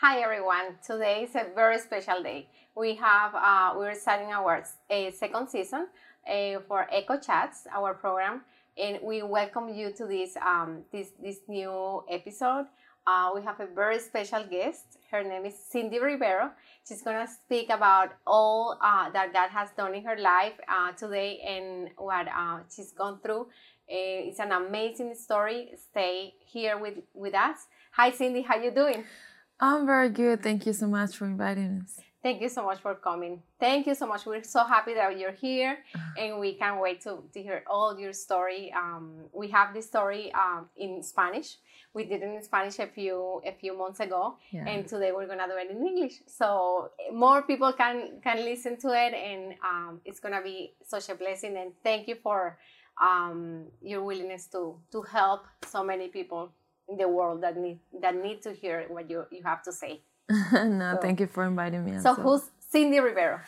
Hi everyone. Today is a very special day. We have uh, we're starting our second season uh, for Echo Chats, our program, and we welcome you to this um, this this new episode. Uh, we have a very special guest. Her name is Cindy Rivero. She's gonna speak about all uh, that God has done in her life uh, today and what she's gone through. It's an amazing story. Stay here with with us. Hi, Cindy. How you doing? I'm very good. Thank you so much for inviting us. Thank you so much for coming. Thank you so much. We're so happy that you're here, and we can't wait to, to hear all your story. Um, we have this story um, in Spanish. We did it in Spanish a few a few months ago, Yeah. and today we're gonna do it in English, so more people can can listen to it, and um, it's gonna be such a blessing. And thank you for um, your willingness to to help so many people in the world that need that need to hear what you you have to say. no, So- thank you for inviting me. So who's Cindy Rivero?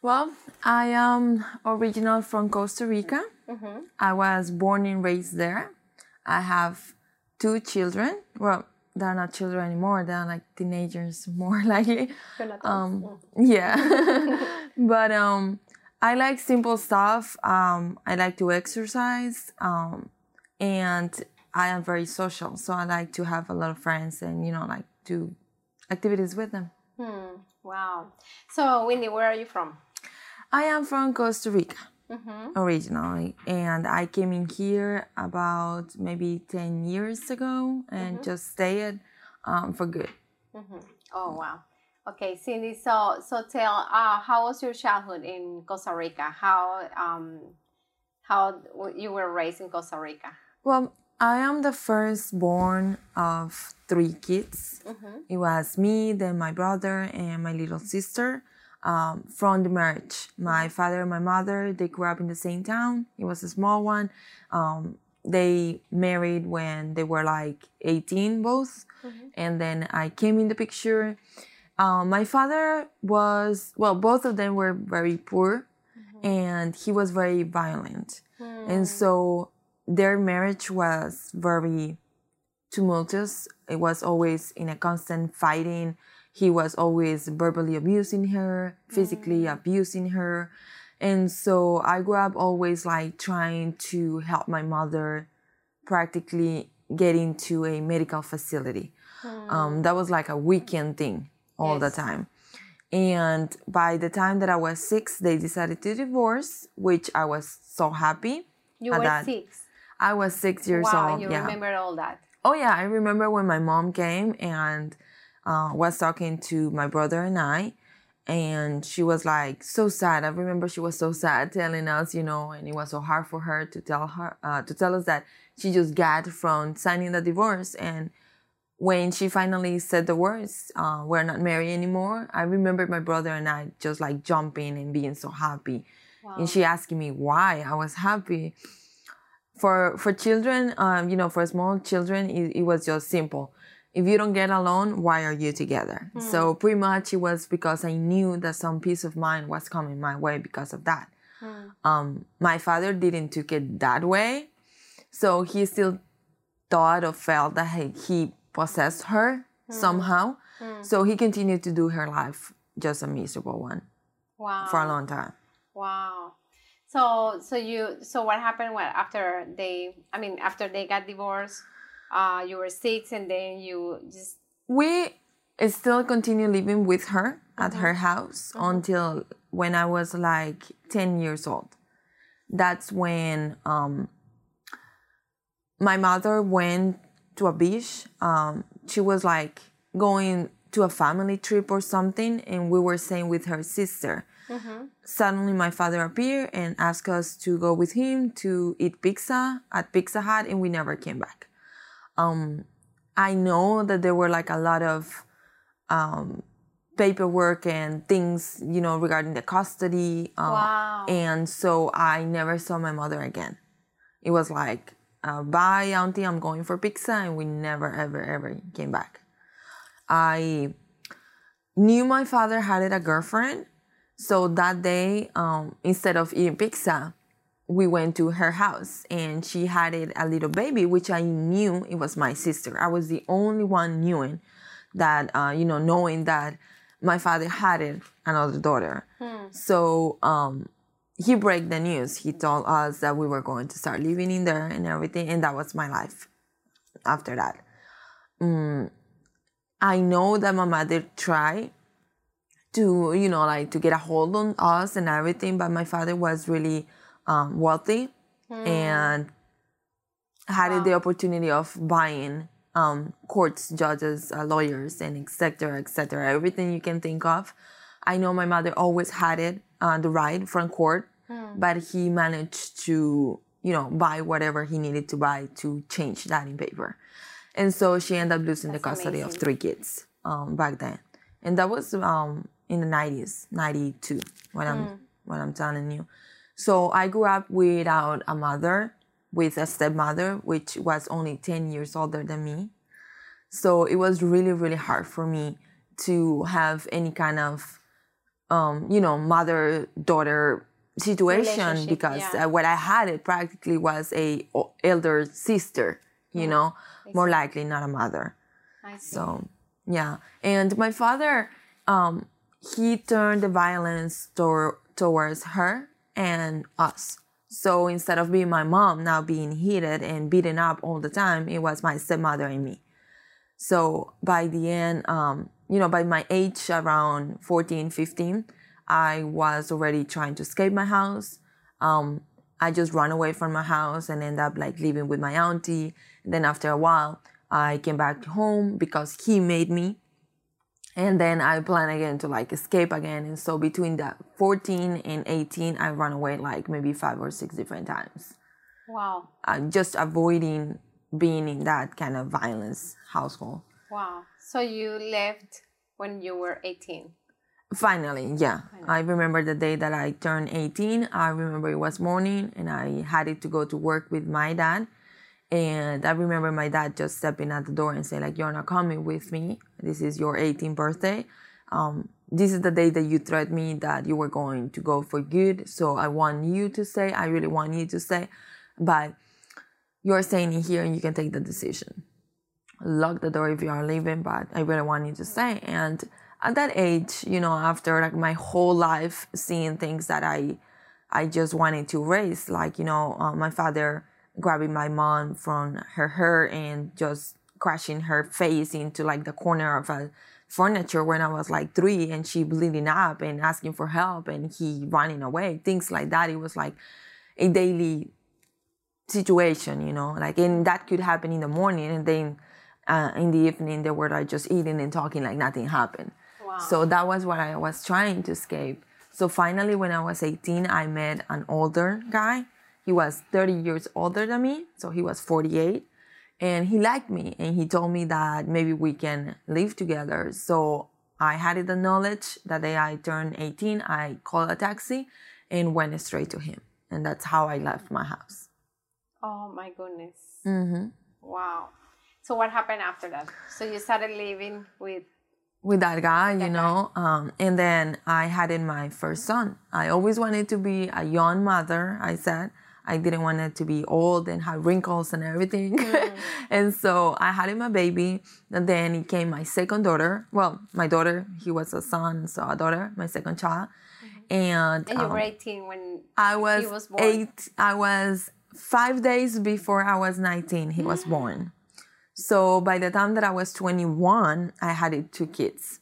Well, I am original from Costa Rica. Mm-hmm. I was born and raised there. I have two children. Well, they're not children anymore. They're like teenagers, more likely. Um, yeah. but um, I like simple stuff. Um, I like to exercise. Um, and I am very social. So I like to have a lot of friends and, you know, like do activities with them. Hmm. Wow. So, Wendy, where are you from? I am from Costa Rica Mm-hmm. originally, and I came in here about maybe 10 years ago and just stayed um, for good. Mm-hmm. Oh, wow. Okay, Cindy. So, so tell, uh, how was your childhood in Costa Rica? How, um, how you were raised in Costa Rica? Well, I am the firstborn of three kids. Mm-hmm. It was me, then my brother, and my little sister. Um, from the marriage, my father and my mother they grew up in the same town. It was a small one. Um, they married when they were like 18 both, and then I came in the picture. Um, my father was well, both of them were very poor, and he was very violent, and so their marriage was very tumultuous. It was always in a constant fighting. He was always verbally abusing her, physically abusing her. And so I grew up always like trying to help my mother practically get into a medical facility. Um, that was like a weekend thing all the time. And by the time that I was six, they decided to divorce, which I was so happy. You were that. six. I was six years wow, old. you yeah. remember all that. Oh yeah, I remember when my mom came and uh, was talking to my brother and I, and she was like so sad. I remember she was so sad telling us, you know, and it was so hard for her to tell her uh, to tell us that she just got from signing the divorce. And when she finally said the words, uh, "We're not married anymore," I remember my brother and I just like jumping and being so happy. And she asking me why I was happy for for children um, you know for small children it, it was just simple. If you don't get along why are you together? So pretty much it was because i knew that some peace of mind was coming my way because of that. Um, my father didn't took it that way. So he still thought or felt that he, he possessed her somehow. So he continued to do her life just a miserable one Wow. for a long time. Wow. So so you so what happened when after they I mean after they got divorced, uh you were six and then you just we still continue living with her at her house until when I was like 10 years old. That's when um, my mother went to a beach. Um, she was like going to a family trip or something, and we were staying with her sister. Suddenly, my father appeared and asked us to go with him to eat pizza at Pizza Hut, and we never came back. Um, I know that there were like a lot of um, paperwork and things, you know, regarding the custody. Um, Wow. And so I never saw my mother again. It was like, uh, bye, auntie, I'm going for pizza. And we never, ever, ever came back. I knew my father had a girlfriend. So that day, um, instead of eating pizza, we went to her house and she had it a little baby, which I knew it was my sister. I was the only one knowing that uh, you know knowing that my father had it another daughter. So um he break the news. He told us that we were going to start living in there and everything and that was my life after that. Mm, i know that my mother tried to you know like to get a hold on us and everything but my father was really um, wealthy and had the opportunity of buying um, courts judges uh, lawyers and etc etc everything you can think of. I know my mother always had it uh, the right from court but he managed to you know buy whatever he needed to buy to change that in paper. And so she ended up losing the custody of three kids um, back then. And that was um, in the 90s 92 when i'm when i'm telling you. So i grew up without a mother with a stepmother which was only 10 years older than me. So it was really really hard for me to have any kind of um, you know mother daughter situation because yeah. uh, what i had it practically was a o- elder sister you know more likely not a mother. So yeah, and my father, um, he turned the violence tor- towards her and us. So instead of being my mom now being heated and beaten up all the time, it was my stepmother and me. So by the end, um, you know, by my age around 14, 15, I was already trying to escape my house. Um, I just ran away from my house and ended up like living with my auntie. Then after a while, I came back home because he made me. And then I plan again to like escape again. And so between that 14 and 18, I ran away like maybe five or six different times. Wow. Uh, just avoiding being in that kind of violence household. Wow. So you left when you were 18. Finally, yeah. I remember the day that I turned 18. I remember it was morning and I had it to go to work with my dad. And I remember my dad just stepping at the door and saying, like, you're not coming with me. This is your 18th birthday. Um, this is the day that you threatened me that you were going to go for good. So I want you to stay. I really want you to stay. But you're staying in here and you can take the decision. Lock the door if you are leaving, but I really want you to stay. And at that age, you know, after like my whole life seeing things that I, I just wanted to erase, like you know, uh, my father grabbing my mom from her hair and just crashing her face into like the corner of a furniture when I was like three, and she bleeding up and asking for help, and he running away, things like that. It was like a daily situation, you know, like, and that could happen in the morning, and then uh, in the evening they were like just eating and talking like nothing happened. Wow. So that was what I was trying to escape. So finally, when I was 18, I met an older guy. He was 30 years older than me, so he was 48. And he liked me and he told me that maybe we can live together. So I had the knowledge that day I turned 18, I called a taxi and went straight to him. And that's how I left my house. Oh my goodness. hmm Wow. So what happened after that? So you started living with with that guy, you That know. Um, and then I had in my first son. I always wanted to be a young mother. I said I didn't want it to be old and have wrinkles and everything. Mm. and so I had my baby. And then it came my second daughter. Well, my daughter, he was a son, so a daughter, my second child. Mm-hmm. And, and you um, were 18 when I was, was born. eight. I was five days before I was 19. He was born. So by the time that I was 21, I had two kids.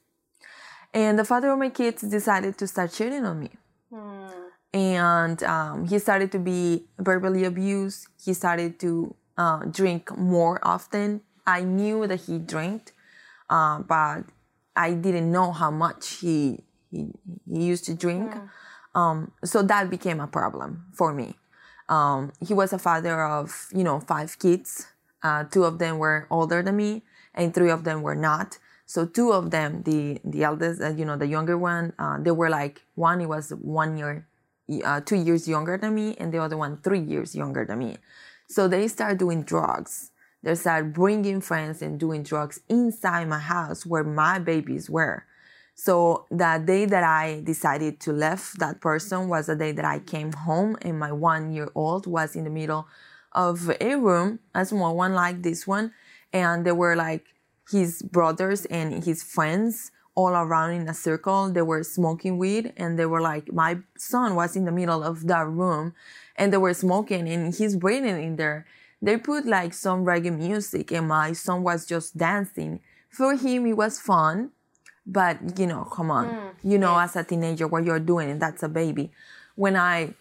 And the father of my kids decided to start cheating on me. Hmm. And um, he started to be verbally abused. He started to uh, drink more often. I knew that he drank, uh, but I didn't know how much he he, he used to drink. Um, so that became a problem for me. Um, he was a father of you know five kids. Uh, two of them were older than me, and three of them were not. So two of them, the the eldest, uh, you know, the younger one, uh, they were like one. He was one year, uh, two years younger than me, and the other one three years younger than me. So they start doing drugs. They start bringing friends and doing drugs inside my house where my babies were. So the day that I decided to left that person was the day that I came home and my one year old was in the middle of a room, a small one like this one, and there were like his brothers and his friends all around in a circle. They were smoking weed and they were like, my son was in the middle of that room and they were smoking and he's breathing in there. They put like some reggae music and my son was just dancing. For him, it was fun, but you know, come on, mm, you know, as a teenager, what you're doing, and that's a baby. When I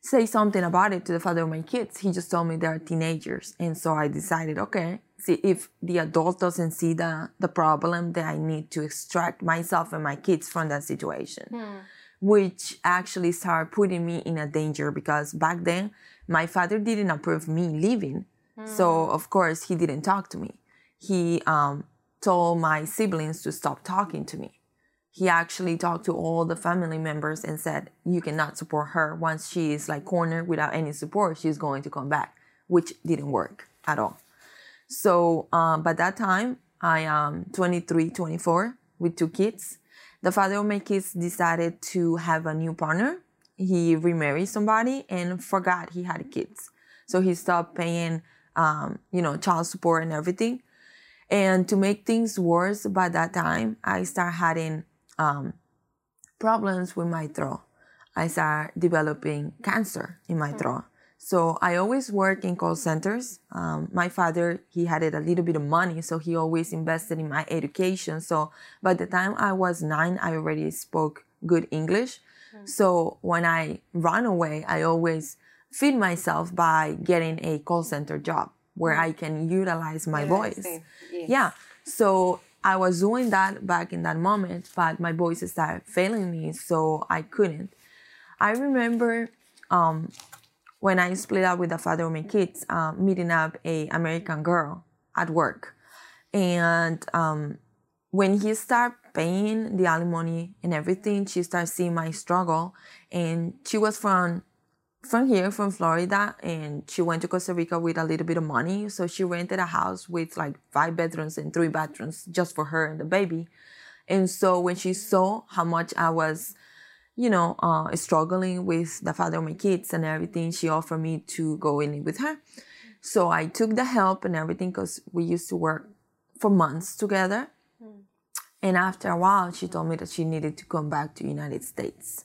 say something about it to the father of my kids, he just told me they're teenagers. And so I decided, okay, see if the adult doesn't see the, the problem, then I need to extract myself and my kids from that situation. Hmm. Which actually started putting me in a danger because back then my father didn't approve me leaving. Hmm. So of course he didn't talk to me. He um, told my siblings to stop talking to me. He actually talked to all the family members and said, You cannot support her. Once she is like cornered without any support, she's going to come back, which didn't work at all. So um, by that time, I am 23, 24 with two kids. The father of my kids decided to have a new partner. He remarried somebody and forgot he had kids. So he stopped paying, um, you know, child support and everything. And to make things worse, by that time, I start having um, problems with my throat. I start developing cancer in my throat. So I always work in call centers. Um, my father, he had a little bit of money, so he always invested in my education. So by the time I was nine, I already spoke good English. Mm-hmm. So when I run away, I always feed myself by getting a call center job where mm-hmm. I can utilize my yeah, voice. Yes. Yeah. So I was doing that back in that moment, but my voice started failing me, so I couldn't. I remember um, when I split up with the father of my kids, uh, meeting up a American girl at work, and um, when he started paying the alimony and everything, she started seeing my struggle, and she was from from here, from Florida, and she went to Costa Rica with a little bit of money, so she rented a house with like five bedrooms and three bathrooms just for her and the baby. And so when she saw how much I was you know, uh, struggling with the father of my kids and everything, she offered me to go in with her. So I took the help and everything because we used to work for months together. Mm. And after a while, she told me that she needed to come back to United States.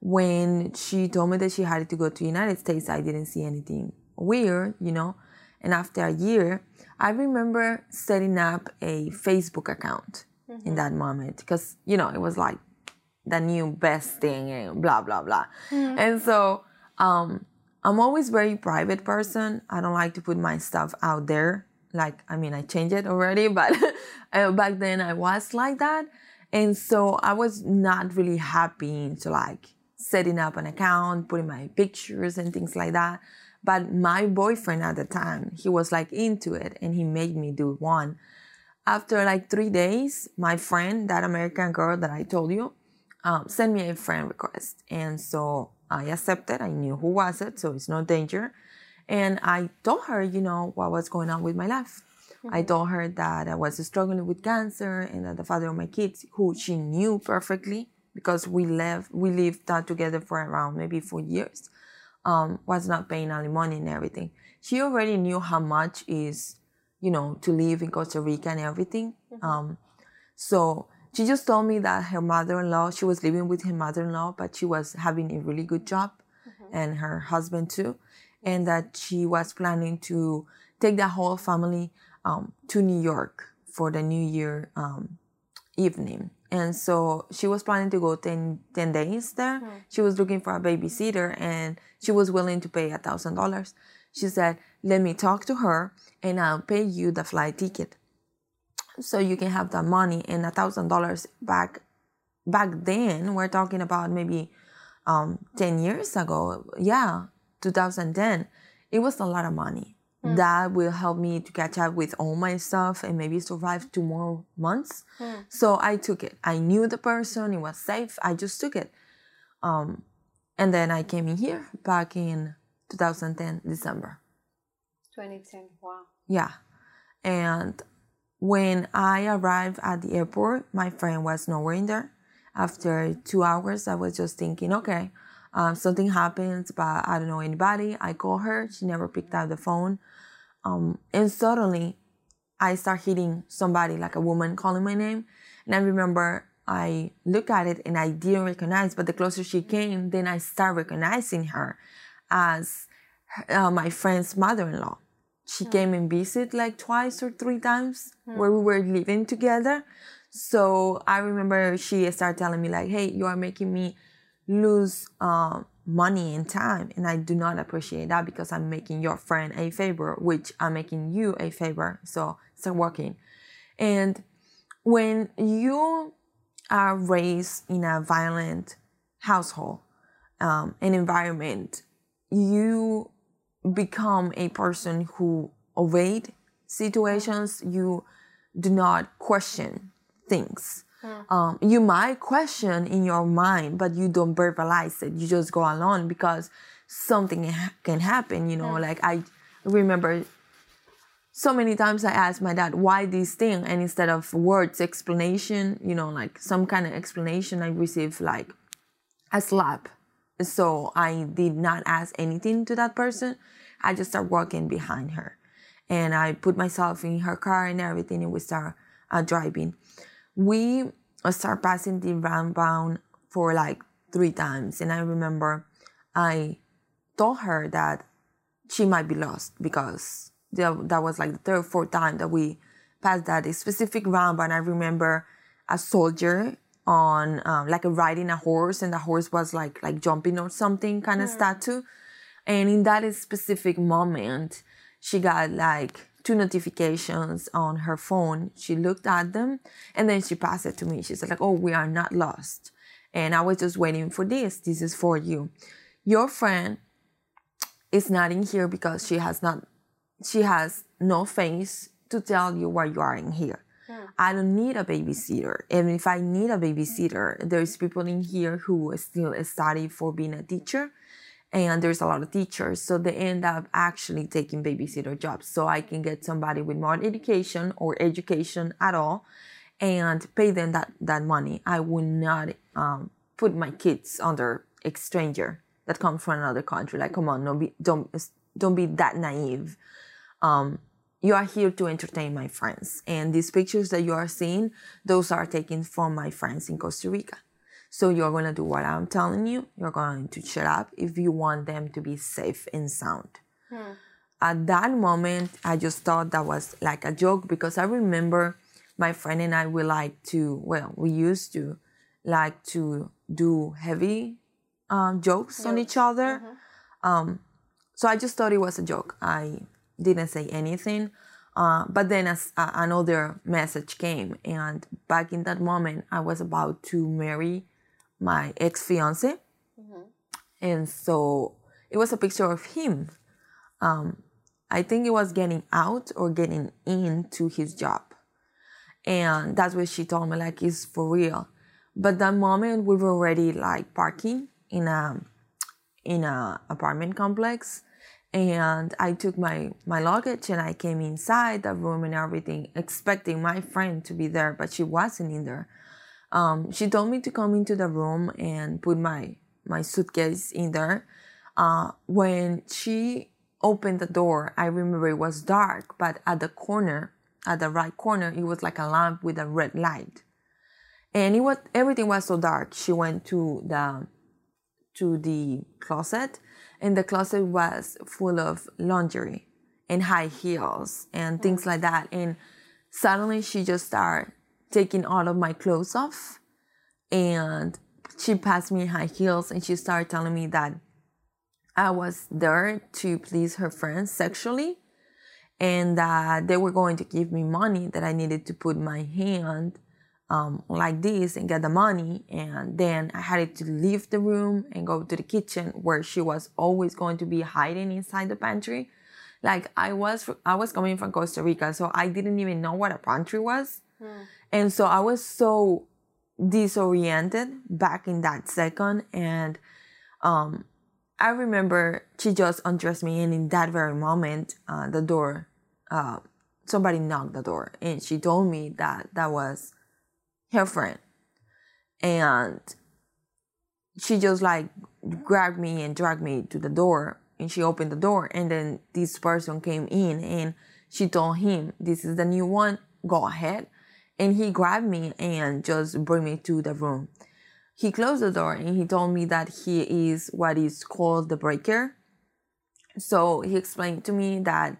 When she told me that she had to go to United States, I didn't see anything weird, you know. And after a year, I remember setting up a Facebook account mm-hmm. in that moment because, you know, it was like the new best thing and blah blah blah. Mm. And so um, I'm always very private person. I don't like to put my stuff out there. Like I mean, I changed it already, but uh, back then I was like that, and so I was not really happy to like setting up an account, putting my pictures and things like that. But my boyfriend at the time, he was like into it, and he made me do one. After like three days, my friend, that American girl that I told you, um, send me a friend request. And so I accepted. I knew who was it, so it's no danger. And I told her, you know, what was going on with my life. Mm-hmm. I told her that I was struggling with cancer and that the father of my kids, who she knew perfectly because we lived we lived that together for around maybe four years, um, was not paying any money and everything. She already knew how much is, you know, to live in Costa Rica and everything. Mm-hmm. Um, so she just told me that her mother-in-law, she was living with her mother-in-law, but she was having a really good job mm-hmm. and her husband too. And that she was planning to take the whole family um, to New York for the New Year um, evening. And so she was planning to go 10, 10 days there. Mm-hmm. She was looking for a babysitter and she was willing to pay a thousand dollars. She said, let me talk to her and I'll pay you the flight ticket so you can have that money and a thousand dollars back back then we're talking about maybe um 10 years ago yeah 2010 it was a lot of money. Mm. that will help me to catch up with all my stuff and maybe survive two more months. Mm. so i took it. I knew the person it was safe i just took it. Um and then i came in here back in 2010 december. 2010 wow. Yeah. And when I arrived at the airport, my friend was nowhere in there. After two hours, I was just thinking, okay, um, something happened, but I don't know anybody. I call her, she never picked up the phone. Um, and suddenly, I start hitting somebody, like a woman calling my name. And I remember I look at it and I didn't recognize, but the closer she came, then I start recognizing her as uh, my friend's mother-in-law. She mm. came and visited like twice or three times mm. where we were living together. So I remember she started telling me like, "Hey, you are making me lose uh, money and time, and I do not appreciate that because I'm making your friend a favor, which I'm making you a favor. So start working." And when you are raised in a violent household, um, an environment, you become a person who evade situations. You do not question things. Mm. Um, you might question in your mind, but you don't verbalize it. You just go along because something can happen. You know, mm. like I remember so many times I asked my dad why this thing, and instead of words explanation, you know, like some kind of explanation, I received like a slap. So I did not ask anything to that person. I just start walking behind her, and I put myself in her car and everything, and we start uh, driving we start passing the roundabout for like three times. And I remember I told her that she might be lost because that was like the third, or fourth time that we passed that specific roundabout. And I remember a soldier on um, like riding a horse and the horse was like like jumping or something kind of mm. statue. And in that specific moment, she got like two notifications on her phone. She looked at them and then she passed it to me. She said like, "Oh, we are not lost." And I was just waiting for this. This is for you. Your friend is not in here because she has not she has no face to tell you why you are in here. Yeah. I don't need a babysitter. And if I need a babysitter, there's people in here who still study for being a teacher and there's a lot of teachers so they end up actually taking babysitter jobs. So i can get somebody with more education or education at all and pay them that, that money. I would not um, put my kids under a stranger that comes from another country. Like come on don't be don't don't be that naive. Um, you are here to entertain my friends. And these pictures that you are seeing those are taken from my friends in costa rica so you're going to do what I'm telling you. You're going to shut up if you want them to be safe and sound. Hmm. At that moment, I just thought that was like a joke because I remember my friend and I we like to, well, we used to like to do heavy um, jokes on each other. Mm-hmm. Um, so I just thought it was a joke. I didn't say anything. Uh, but then as, uh, another message came, and back in that moment, I was about to marry my ex fiance. Mm-hmm. And so it was a picture of him. Um, I think it was getting out or getting into his job. And that's what she told me, like, it's for real. But that moment we were already like parking in a in a apartment complex and I took my my luggage and I came inside the room and everything, expecting my friend to be there, but she wasn't in there um, she told me to come into the room and put my my suitcase in there. Uh, when she opened the door, I remember it was dark, but at the corner, at the right corner, it was like a lamp with a red light, and it was everything was so dark. She went to the to the closet, and the closet was full of lingerie and high heels and things like that. And suddenly, she just started taking all of my clothes off and she passed me high heels and she started telling me that I was there to please her friends sexually and that they were going to give me money that I needed to put my hand um, like this and get the money. And then I had to leave the room and go to the kitchen where she was always going to be hiding inside the pantry. Like I was, I was coming from Costa Rica, so I didn't even know what a pantry was. Hmm. And so I was so disoriented back in that second. And um, I remember she just undressed me, and in that very moment, uh, the door, uh, somebody knocked the door, and she told me that that was her friend. And she just like grabbed me and dragged me to the door, and she opened the door, and then this person came in, and She told him, This is the new one, go ahead. And he grabbed me and just bring me to the room. He closed the door and he told me that he is what is called the breaker. So he explained to me that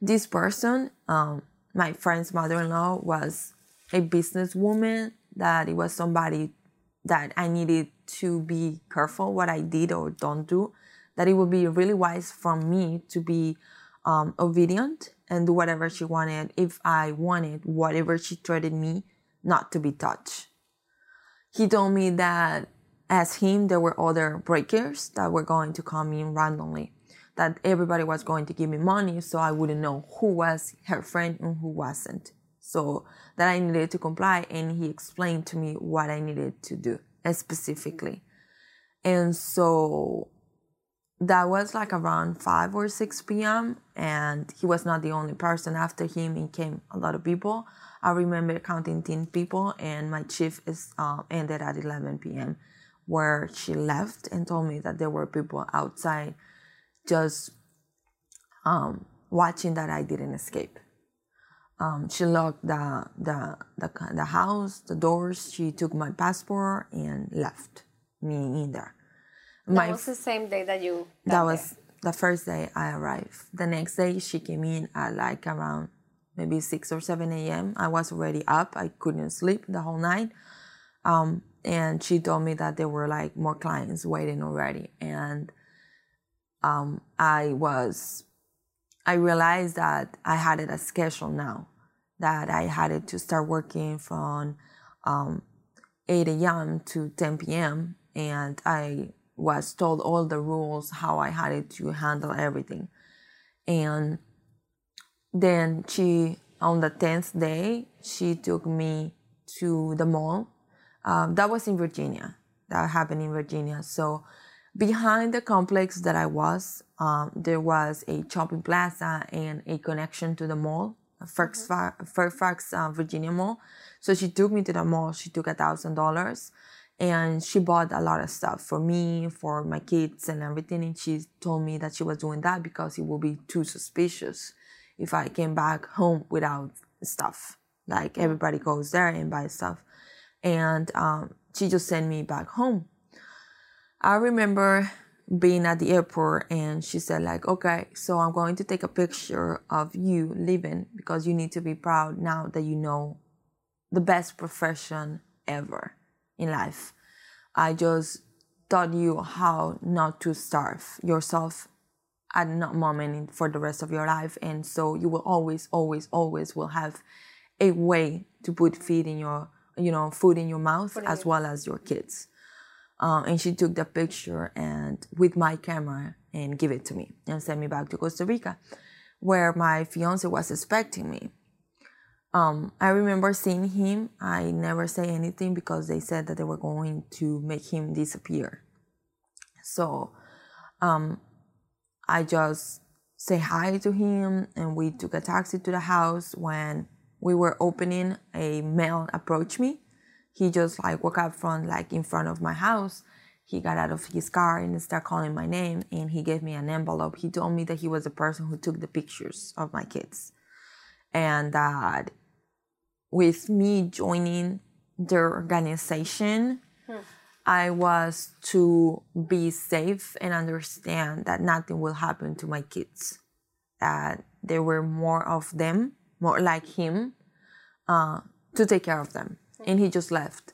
this person, um, my friend's mother-in-law, was a businesswoman. That it was somebody that I needed to be careful what I did or don't do. That it would be really wise for me to be um, obedient and do whatever she wanted if I wanted whatever she threatened me not to be touched. He told me that as him, there were other breakers that were going to come in randomly that everybody was going to give me money so I wouldn't know who was her friend and who wasn't. So that I needed to comply and he explained to me what I needed to do specifically. And so that was like around 5 or 6 p.m. and he was not the only person. After him, it came a lot of people. I remember counting 10 people and my shift is uh, ended at 11 p.m. where she left and told me that there were people outside just um, watching that I didn't escape. Um, she locked the, the, the, the house, the doors. She took my passport and left me in there. That was the same day that you. That was there. the first day I arrived. The next day she came in at like around maybe 6 or 7 a.m. I was already up. I couldn't sleep the whole night. Um, and she told me that there were like more clients waiting already. And um, I was, I realized that I had it a schedule now, that I had it to start working from um, 8 a.m. to 10 p.m. And I was told all the rules, how I had it to handle everything. And then she, on the 10th day, she took me to the mall. Um, that was in Virginia. That happened in Virginia. So Behind the complex that I was, um, there was a shopping plaza and a connection to the mall, Fairfax, mm-hmm. Fairfax uh, Virginia Mall. So she took me to the mall. She took a thousand dollars, and she bought a lot of stuff for me, for my kids, and everything. And she told me that she was doing that because it would be too suspicious if I came back home without stuff. Like everybody goes there and buys stuff, and um, she just sent me back home I remember being at the airport and she said like okay so i'm going to take a picture of you leaving because you need to be proud now that you know the best profession ever in life. I just taught you how not to starve yourself at that moment for the rest of your life and so you will always always always will have a way to put feed in your you know food in your mouth as well as your kids. Uh, and she took the picture and with my camera and give it to me and sent me back to Costa Rica, where my fiance was expecting me. Um, I remember seeing him. I never say anything because they said that they were going to make him disappear. So, um, I just say hi to him and we took a taxi to the house when we were opening a male approached me he just like woke up from like in front of my house he got out of his car and started calling my name and he gave me an envelope he told me that he was the person who took the pictures of my kids and that with me joining their organization hmm. i was to be safe and understand that nothing will happen to my kids that there were more of them more like him uh, to take care of them and he just left.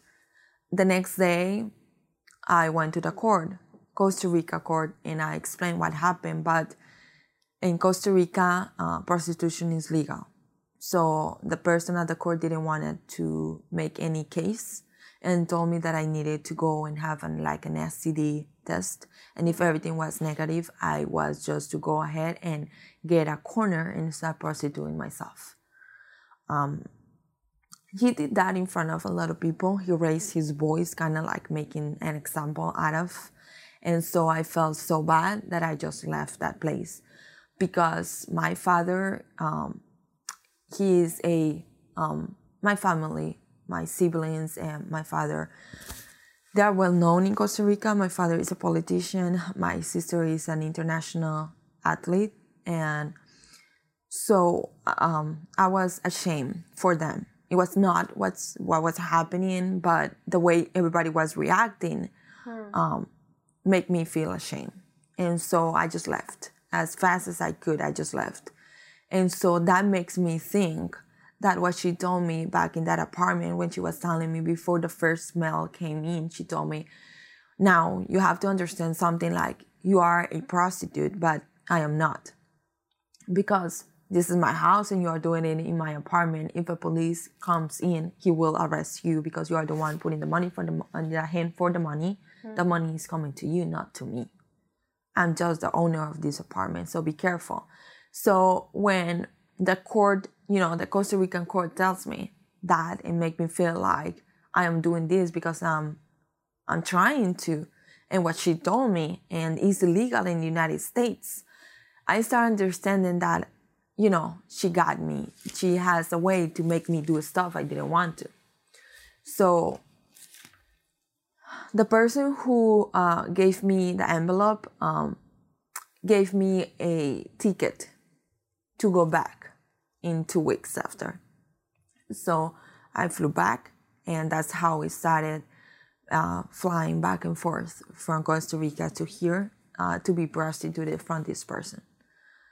The next day, I went to the court, Costa Rica court, and I explained what happened. But in Costa Rica, uh, prostitution is legal. So the person at the court didn't want to make any case and told me that I needed to go and have an, like an STD test. And if everything was negative, I was just to go ahead and get a corner and start prostituting myself. Um, he did that in front of a lot of people. He raised his voice, kind of like making an example out of. And so I felt so bad that I just left that place because my father, um, he is a, um, my family, my siblings, and my father, they are well known in Costa Rica. My father is a politician, my sister is an international athlete, and So um, I was ashamed for them. It was not what's what was happening, but the way everybody was reacting Hmm. um, made me feel ashamed. And so I just left as fast as I could. I just left. And so that makes me think that what she told me back in that apartment when she was telling me before the first smell came in, she told me, now you have to understand something like you are a prostitute, but I am not. Because this is my house and you are doing it in my apartment. If a police comes in, he will arrest you because you are the one putting the money for the on the hand for the money. The hmm. money is coming to you, not to me. I'm just the owner of this apartment, so be careful. So when the court, you know, the Costa Rican court tells me that and make me feel like I am doing this because I'm I'm trying to, and what she told me, and it's illegal in the United States. I start understanding that, you know, she got me. She has a way to make me do stuff I didn't want to. So the person who uh, gave me the envelope um, gave me a ticket to go back in two weeks after. So I flew back, and that's how we started uh, flying back and forth from Costa Rica to here uh, to be prostituted from this person.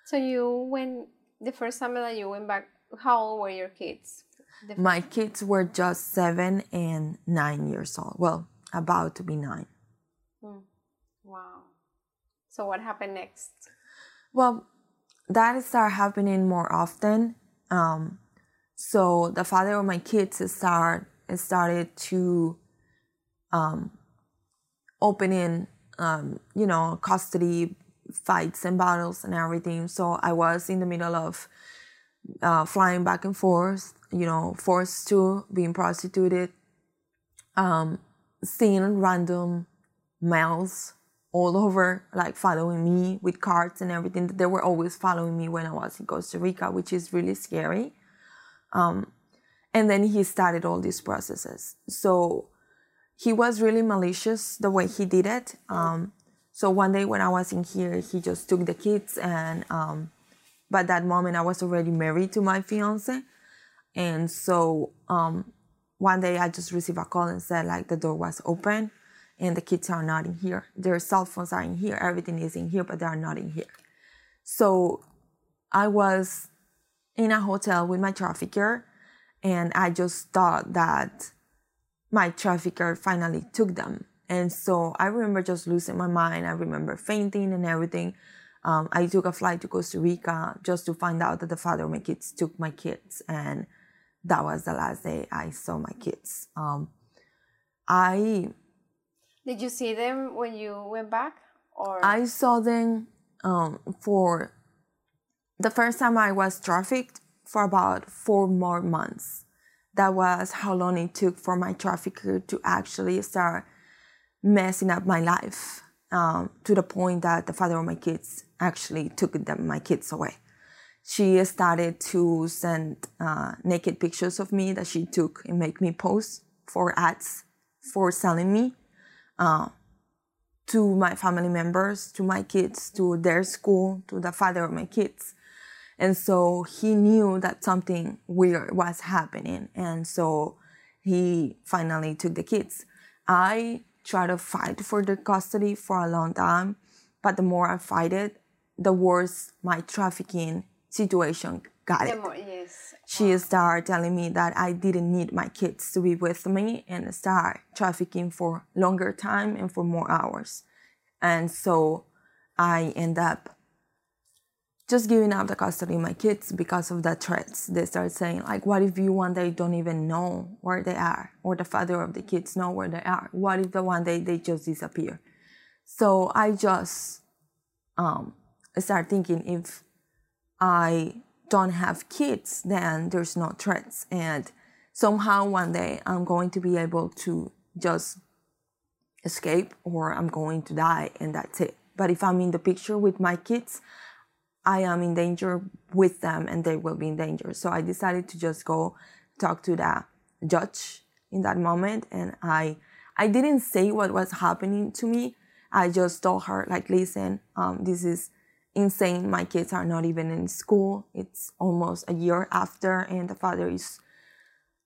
So you went the first time that you went back. How old were your kids? The- My kids were just seven and nine years old. Well, about to be nine. Wow. So what happened next? Well, that started happening more often. Um, so the father of my kids start started to um, opening, um, you know, custody fights and battles and everything. So I was in the middle of uh, flying back and forth, you know, forced to being prostituted, um, seeing random males all over, like following me with cards and everything. They were always following me when I was in Costa Rica, which is really scary. Um, and then he started all these processes. So he was really malicious the way he did it. Um, so one day when I was in here, he just took the kids, and um, by that moment I was already married to my fiance, and so um, one day I just received a call and said like the door was open, and the kids are not in here. Their cell phones are in here. Everything is in here, but they are not in here. So I was in a hotel with my trafficker, and I just thought that my trafficker finally took them. And so I remember just losing my mind. I remember fainting and everything. Um, I took a flight to Costa Rica just to find out that the father of my kids took my kids. And that was the last day I saw my kids. Um, I Did you see them when you went back, or I saw them um, for the first time I was trafficked for about four more months. That was how long it took for my trafficker to actually start messing up my life um, to the point that the father of my kids actually took them, my kids away. She started to send uh, naked pictures of me that she took and make me post for ads for selling me uh, to my family members, to my kids, to their school, to the father of my kids. And so he knew that something weird was happening. And so he finally took the kids. I tried to fight for the custody for a long time, but the more I fight it, the worse my trafficking situation got the it more, yes, she started telling me that I didn't need my kids to be with me and start trafficking for longer time and for more hours. And so I end up just giving up the custody of my kids because of the threats. They start saying, like, what if you one day don't even know where they are, or the father of the kids know where they are? What if the one day they just disappear? So I just um, start thinking if I don't have kids, then there's no threats. And somehow one day I'm going to be able to just escape or I'm going to die and that's it. But if I'm in the picture with my kids, I am in danger with them and they will be in danger. So I decided to just go talk to the judge in that moment and I I didn't say what was happening to me. I just told her like listen, um, this is insane. My kids are not even in school. It's almost a year after, and the father is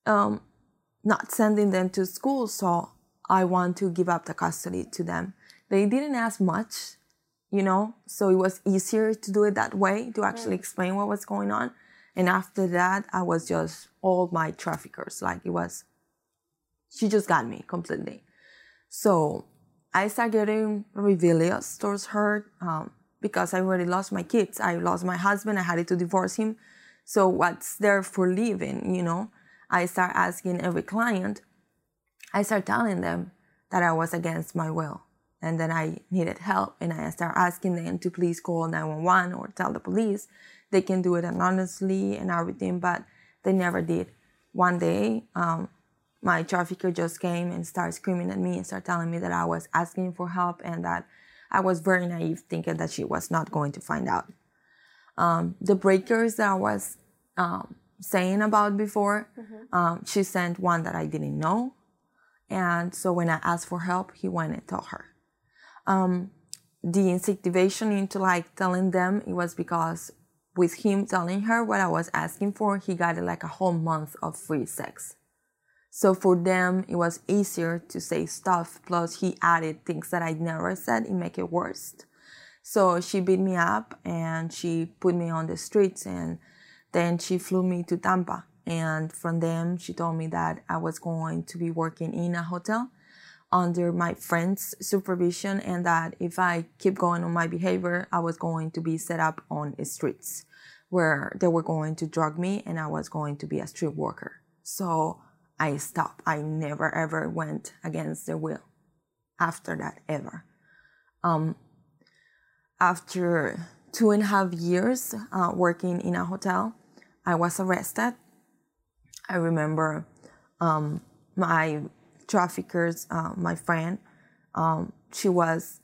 um, not sending them to school. So I want to give up the custody to them. They didn't ask much, you know, so it was easier to do it that way to actually explain what was going on. And after that, I was just all my traffickers. Like it was, she just got me completely. So I started getting rebellious towards her um, because I already lost my kids. I lost my husband. I had to divorce him. So what's there for living, you know? I start asking every client, I start telling them that I was against my will and that I needed help. And I start asking them to please call 911 or tell the police. They can do it anonymously and everything, but they never did. One day, um, my trafficker just came and started screaming at me and started telling me that I was asking for help and that I was very naive thinking that she was not going to find out. Um, the breakers that I was um, saying about before, mm-hmm. um, she sent one that I didn't know. And so when I asked for help, he went and told her. Um, the incentivation into like telling them it was because with him telling her what I was asking for, he got like a whole month of free sex. So for them, it was easier to say stuff. Plus, he added things that I never said. It make it worse. So she beat me up and she put me on the streets and then she flew me to Tampa. And from them, she told me that I was going to be working in a hotel under my friend's supervision and that if I keep going on my behavior, I was going to be set up on the streets where they were going to drug me and I was going to be a street worker. So I stopped. I never ever went against their will after that, ever. Um, after two and a half years uh, working in a hotel, I was arrested. I remember um, my traffickers, uh, my friend, um, she was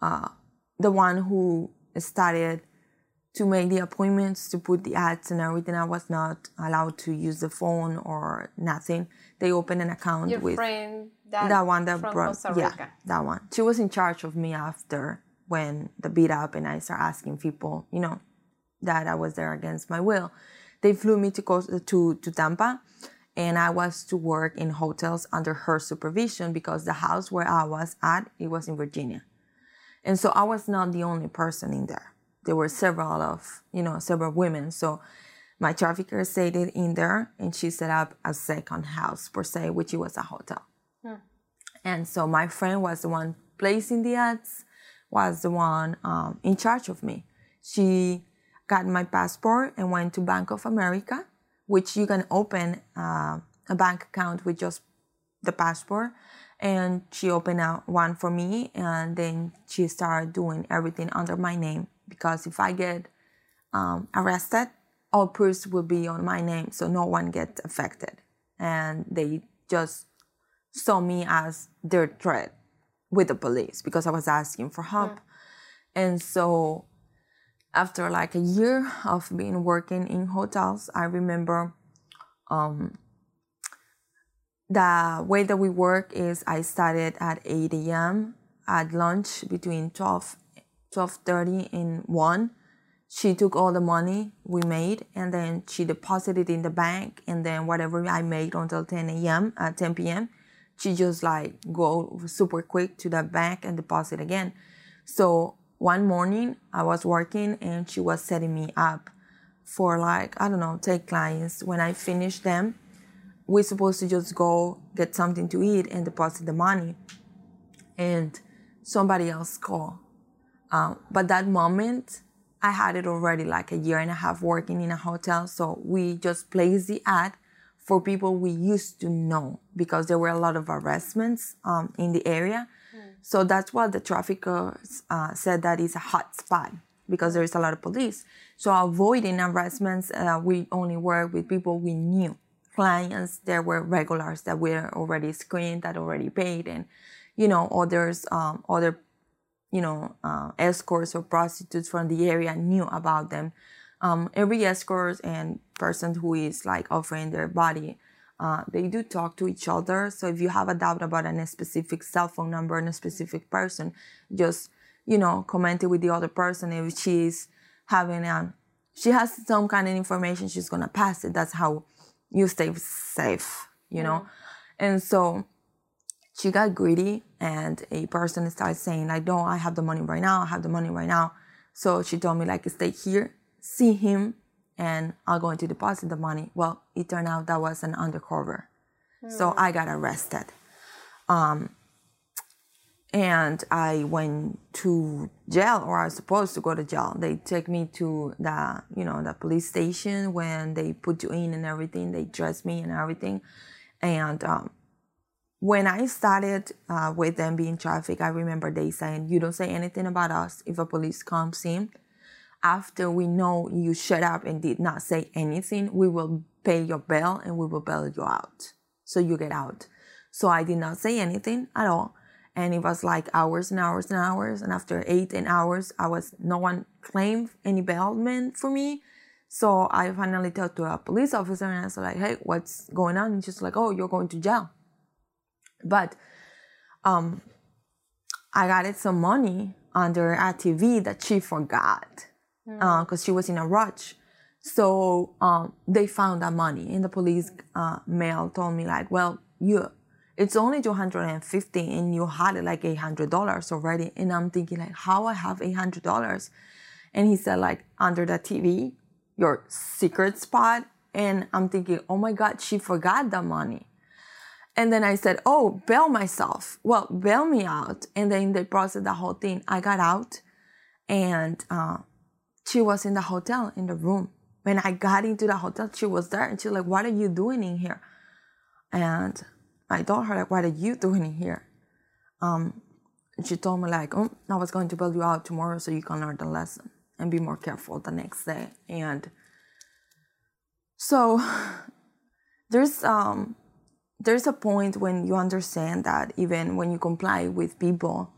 uh, the one who started to make the appointments, to put the ads and everything. I was not allowed to use the phone or nothing. They opened an account Your with friend, that, that one that from brought yeah that one. She was in charge of me after when the beat up and I started asking people, you know, that I was there against my will. They flew me to Costa, to to Tampa, and I was to work in hotels under her supervision because the house where I was at it was in Virginia, and so I was not the only person in there there were several of you know several women. So my trafficker stayed in there and she set up a second house per se which was a hotel. Hmm. and so my friend was the one placing the ads was the one um, in charge of me. She got my passport and went to bank of america which you can open uh, a bank account with just the passport. And she opened out one for me and then she started doing everything under my name because if I get um, arrested, all proofs will be on my name, so no one gets affected. And they just saw me as their threat with the police because I was asking for help. Yeah. And so after like a year of being working in hotels, I remember um, the way that we work is I started at 8 a.m. at lunch between 12 12.30 in 1 she took all the money we made and then she deposited in the bank and then whatever i made until 10 a.m at uh, 10 p.m she just like go super quick to the bank and deposit again. So one morning i was working and she was setting me up for like i don't know take clients. When i finished them we're supposed to just go get something to eat and deposit the money. And somebody else called um, but that moment, I had it already like a year and a half working in a hotel. So we just placed the ad for people we used to know because there were a lot of arrestments um, in the area. Mm. So that's why the traffickers uh, said it's a hot spot because there is a lot of police. So avoiding arrestments, uh, we only work with people we knew. Clients, there were regulars that were already screened, that already paid, and you know others, um, other you know, uh, escorts or prostitutes from the area knew about them. Um, every escort and person who is like offering their body, uh, they do talk to each other. So if you have a doubt about a specific cell phone number and a specific person, just you know, commented with the other person if she's having a, she has some kind of information, she's gonna pass it. That's how you stay safe, you know. And so she got greedy, and a person started saying like, "No, I have the money right now. I have the money right now." So she told me like, "Stay here, see him, and I'll go into deposit the money." Well, it turned out that was an undercover, so I got arrested. Um, and I went to jail, or I was supposed to go to jail. They take me to the, you know, the police station when they put you in and everything. They dress me and everything, and um, when I started uh, with them being traffic, I remember they saying, "You don't say anything about us if a police comes in. After we know you shut up and did not say anything, we will pay your bail and we will bail you out, so you get out." So I did not say anything at all and it was like hours and hours and hours. And after eight and hours, I was no one claimed any bailment for me. So I finally talked to a police officer and I was like, "Hey, what's going on?" And she's like, "Oh, you're going to jail." But um, I got it some money under a TV that she forgot because she was in a rush. So um, they found that money, and the police uh, mail told me like, "Well, you." it's only 250 and you had it like $800 already and i'm thinking like how i have $800 and he said like under the tv your secret spot and i'm thinking oh my god she forgot the money and then i said oh bail myself. Well bail me out. And then they processed the whole thing. I got out and uh, she was in the hotel in the room. When i got into the hotel she was there and she's like what are you doing in here? And I told her like, "What are you doing in here?" Um, she told me like, "Oh, I was going to bail you out tomorrow so you can learn the lesson and be more careful the next day." And so there's um there's a point when you understand that even when you comply with people,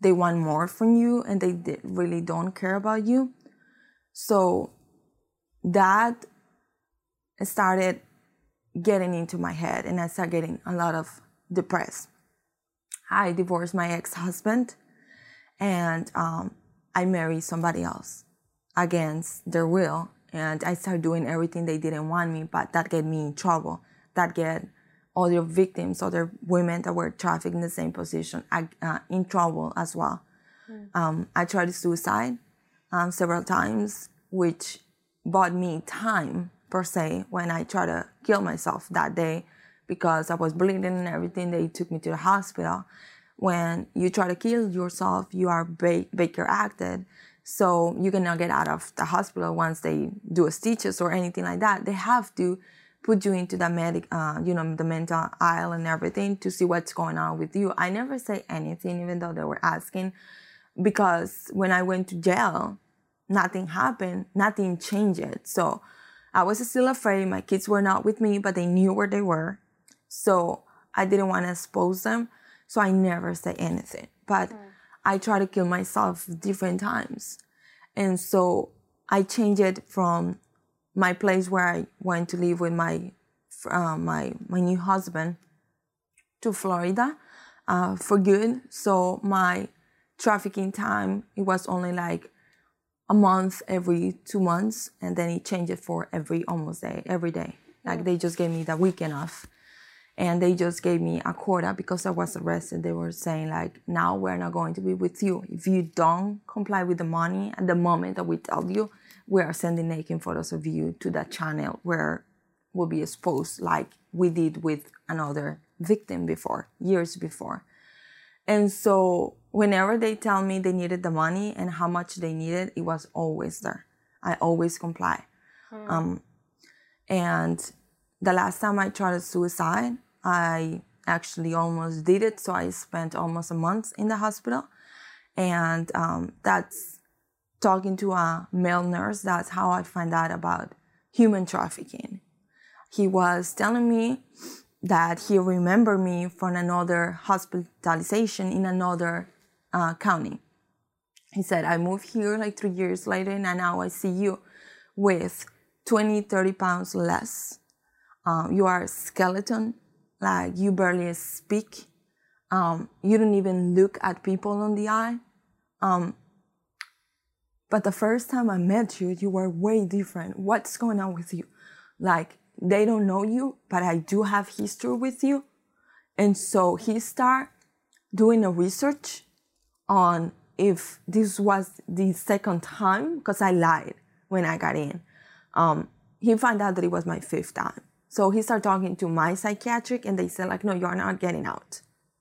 they want more from you and they really don't care about you. So that started getting into my head and I started getting a lot of depressed. I divorced my ex-husband and um, I married somebody else against their will. And I started doing everything they didn't want me, but that get me in trouble. That get other victims, other women that were trafficked in the same position, uh, in trouble as well. Um, I tried suicide um, several times, which bought me time per se when I tried to kill myself that day because I was bleeding and everything. They took me to the hospital. When you try to kill yourself, you are ba- Baker acted. So you cannot get out of the hospital once they do a stitches or anything like that. They have to put you into the medic, uh, you know, the mental aisle and everything to see what's going on with you. I never say anything, even though they were asking, because when I went to jail, nothing happened, nothing changed. So I was still afraid. My kids were not with me, but they knew where they were. So I didn't want to expose them. So I never say anything. But I try to kill myself different times. And so I changed it from my place where I went to live with my uh, my my new husband to Florida uh, for good. So my trafficking time it was only like a month every two months, and then it changed it for every almost day every day. Like they just gave me the weekend off, and they just gave me a quota because I was arrested. They were saying like, now we're not going to be with you if you don't comply with the money at the moment that we tell you. We are sending naked photos of you to that channel where we'll be exposed like we did with another victim before, years before. And so whenever they tell me they needed the money and how much they needed, it was always there. I always comply. Um, and the last time I tried suicide, I actually almost did it. So I spent almost a month in the hospital. And um, that's talking to a male nurse. That's how I find out about human trafficking. He was telling me that he remembered me from another hospitalization in another uh, county. He said, I moved here like three years later, and now I see you with 20, 30 pounds less. Um, you are a skeleton, like you barely speak. Um, you don't even look at people on the eye. Um, but the first time I met you, you were way different. What's going on with you? Like, they don't know you, but I do have history with you. And so he started doing a research on if this was the second time, because I lied when I got in. Um, he found out that it was my fifth time. So he started talking to my psychiatric, and they said, like, no, you're not getting out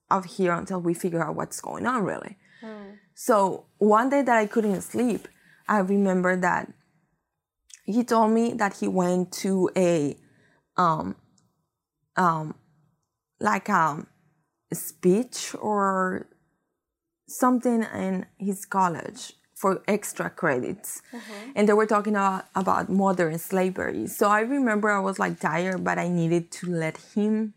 of here until we figure out what's going on, really. Mm. So one day that I couldn't sleep, I remember that he told me that he went to a um um like um, a speech or something in his college for extra credits mm-hmm. and they were talking about, about modern slavery so i remember i was like tired but i needed to let him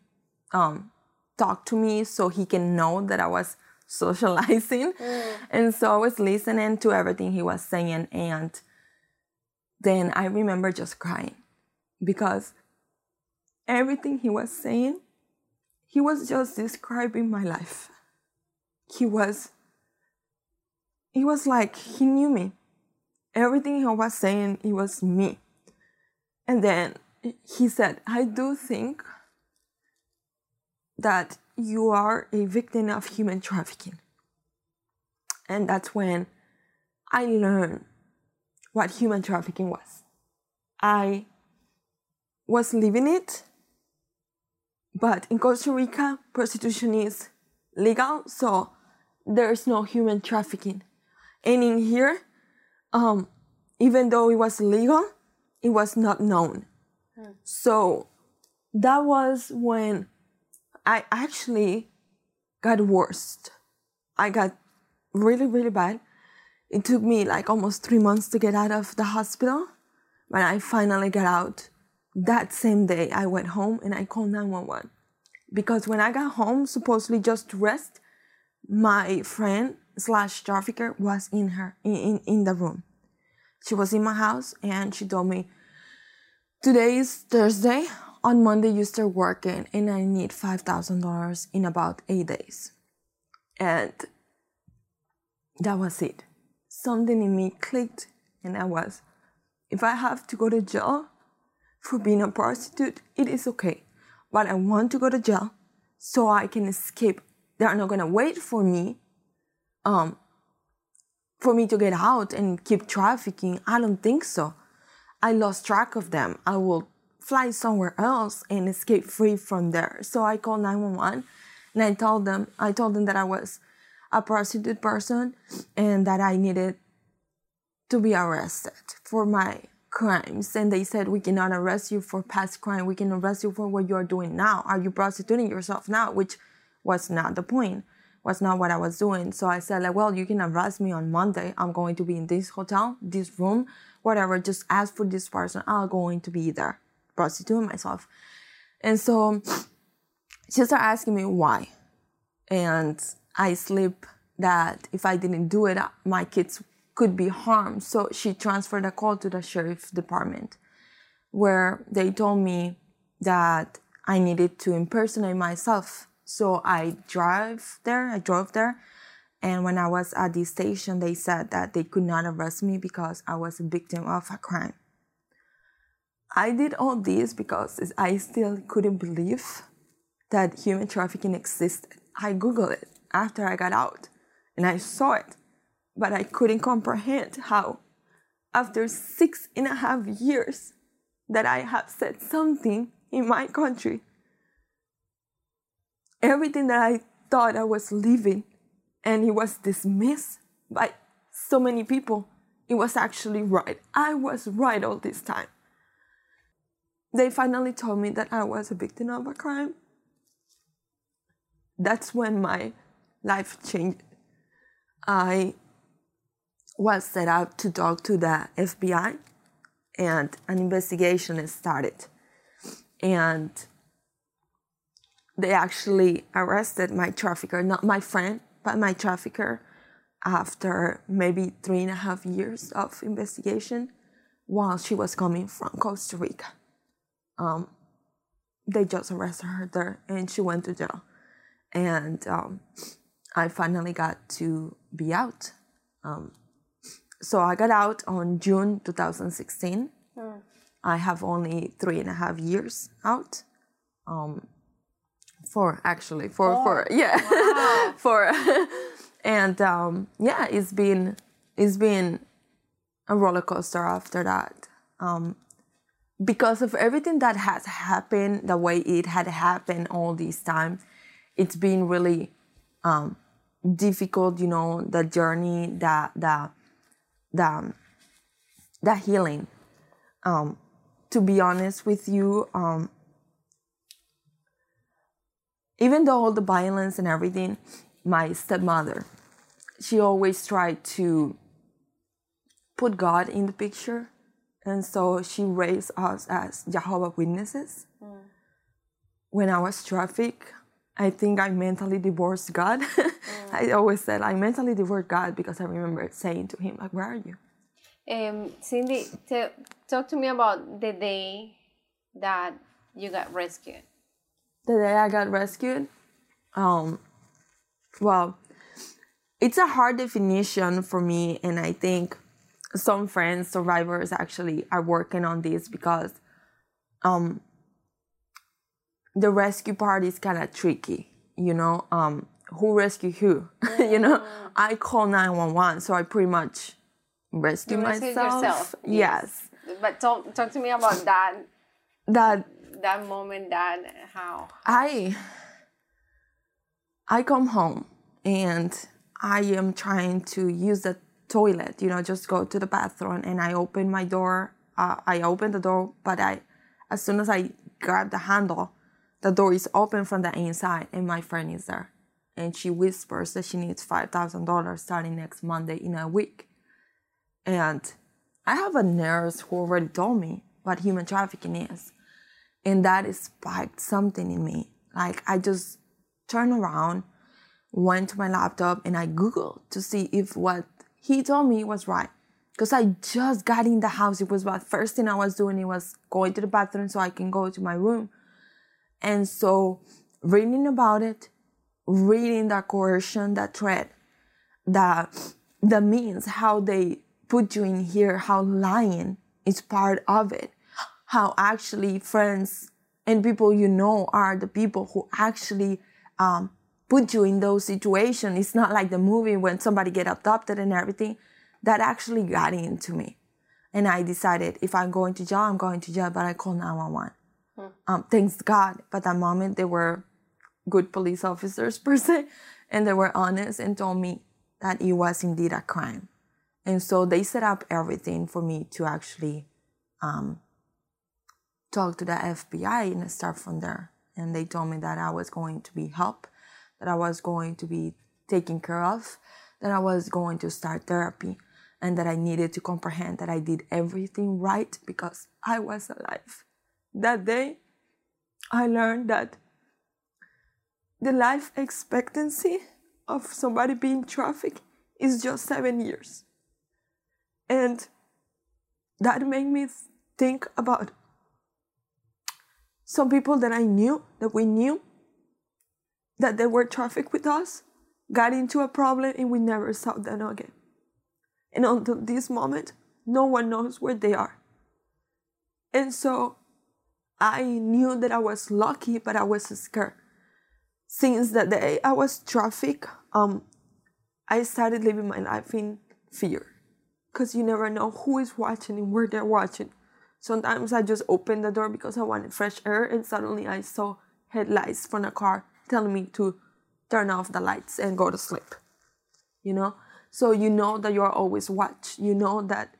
um, talk to me so he can know that i was socializing. Mm. And so I was listening to everything he was saying. And then I remember just crying because everything he was saying, he was just describing my life. He was, he was like, he knew me. Everything he was saying, it was me. And then he said, I do think that you are a victim of human trafficking. And that's when I learned what human trafficking was. I was living it, but in Costa Rica, prostitution is legal, so there's no human trafficking. And in here, um, even though it was legal, it was not known. Hmm. So that was when I actually got worse. I got really, really bad. It took me like almost three months to get out of the hospital. When I finally got out, that same day I went home and I called 911. Because when I got home, supposedly just to rest, my friend slash trafficker was in her in, in, in the room. She was in my house and she told me, Today is Thursday on Monday you start working and I need $5,000 in about eight days. And that was it. Something in me clicked and I was, if I have to go to jail for being a prostitute, it is okay. But I want to go to jail so I can escape. They're not gonna wait for me, um, for me to get out and keep trafficking. I don't think so. I lost track of them. I will fly somewhere else and escape free from there. So I called 911 and I told them I told them that I was a prostitute person and that I needed to be arrested for my crimes. And they said we cannot arrest you for past crime. We can arrest you for what you're doing now. Are you prostituting yourself now? Which was not the point was not what i was doing. So i said like well you can arrest me on monday. I'm going to be in this hotel this room whatever. Just ask for this person. I'm going to be there prostituting myself. And so she started asking me why. And I sleep that if I didn't do it, my kids could be harmed. So she transferred a call to the sheriff department where they told me that I needed to impersonate myself. So I drive there, I drove there. And when I was at the station, they said that they could not arrest me because I was a victim of a crime. I did all this because I still couldn't believe that human trafficking existed. I Googled it after I got out and I saw it, but I couldn't comprehend how, after six and a half years, that I have said something in my country, everything that I thought I was living and it was dismissed by so many people, it was actually right. I was right all this time they finally told me that I was a victim of a crime. That's when my life changed. I was set up to talk to the FBI, and an investigation started. And they actually arrested my trafficker, not my friend, but my trafficker, after maybe three and a half years of investigation while she was coming from Costa Rica um, they just arrested her there and she went to jail. And um, I finally got to be out Um, so I got out on June 2016. Hmm. I have only three and a half years out. Um, four actually, four, four, yeah, Wow. four, and um, yeah, it's been it's been a roller coaster after that. Um, because of everything that has happened, the way it had happened all this time, it's been really um, difficult. You know, the journey, the the the the healing. Um, to be honest with you, um, even though all the violence and everything, my stepmother, she always tried to put God in the picture. And so she raised us as Jehovah Witnesses. When I was trafficked, I think I mentally divorced God. I always said I mentally divorced God because I remember saying to him, like, where are you? Um, Cindy, talk to me about the day that you got rescued. the day I got rescued, um, well, it's a hard definition for me, and I think some friends, survivors, actually are working on this because um, the rescue part is kind of tricky. You know, um, who rescue who? you know, I call nine one one, so I pretty much rescue You myself. yourself, Yes, But talk, talk to me about that. That that moment that how? I I come home and I am trying to use the toilet, you know, just go to the bathroom and I open my door. Uh, I open the door, but I, as soon as I grab the handle, the door is open from the inside and my friend is there. And she whispers that she needs $5,000 starting next Monday in a week. And I have a nurse who already told me what human trafficking is and that sparked something in me. Like I just turned around, went to my laptop, and I googled to see if what he told me it was right. Because I just got in the house. It was the first thing I was doing. It was going to the bathroom so I can go to my room. And so reading about it, reading the coercion, that threat, the the means, how they put you in here, how lying is part of it how actually friends and people you know are the people who actually um, put you in those situations. It's not like the movie when somebody get adopted and everything. That actually got into me, and I decided if I'm going to jail, I'm going to jail. But I call 911. Um, thanks God. But that moment they were good police officers per se, and they were honest and told me that it was indeed a crime. And so they set up everything for me to actually um, talk to the FBI and start from there. And they told me that I was going to be helped, that I was going to be taken care of, that I was going to start therapy, and that I needed to comprehend that I did everything right because I was alive. That day, I learned that the life expectancy of somebody being trafficked is just seven years. And that made me think about some people that I knew, that we knew, that they were trafficked with us, got into a problem and we never saw them again. And until this moment, no one knows where they are. And so I knew that I was lucky, but I was scared. Since the day I was trafficked, um, I started living my life in fear. Because you never know who is watching and where they're watching. Sometimes I just opened the door because I wanted fresh air, and suddenly I saw headlights from a car telling me to turn off the lights and go to sleep. You know? So you know that you are always watched. You know that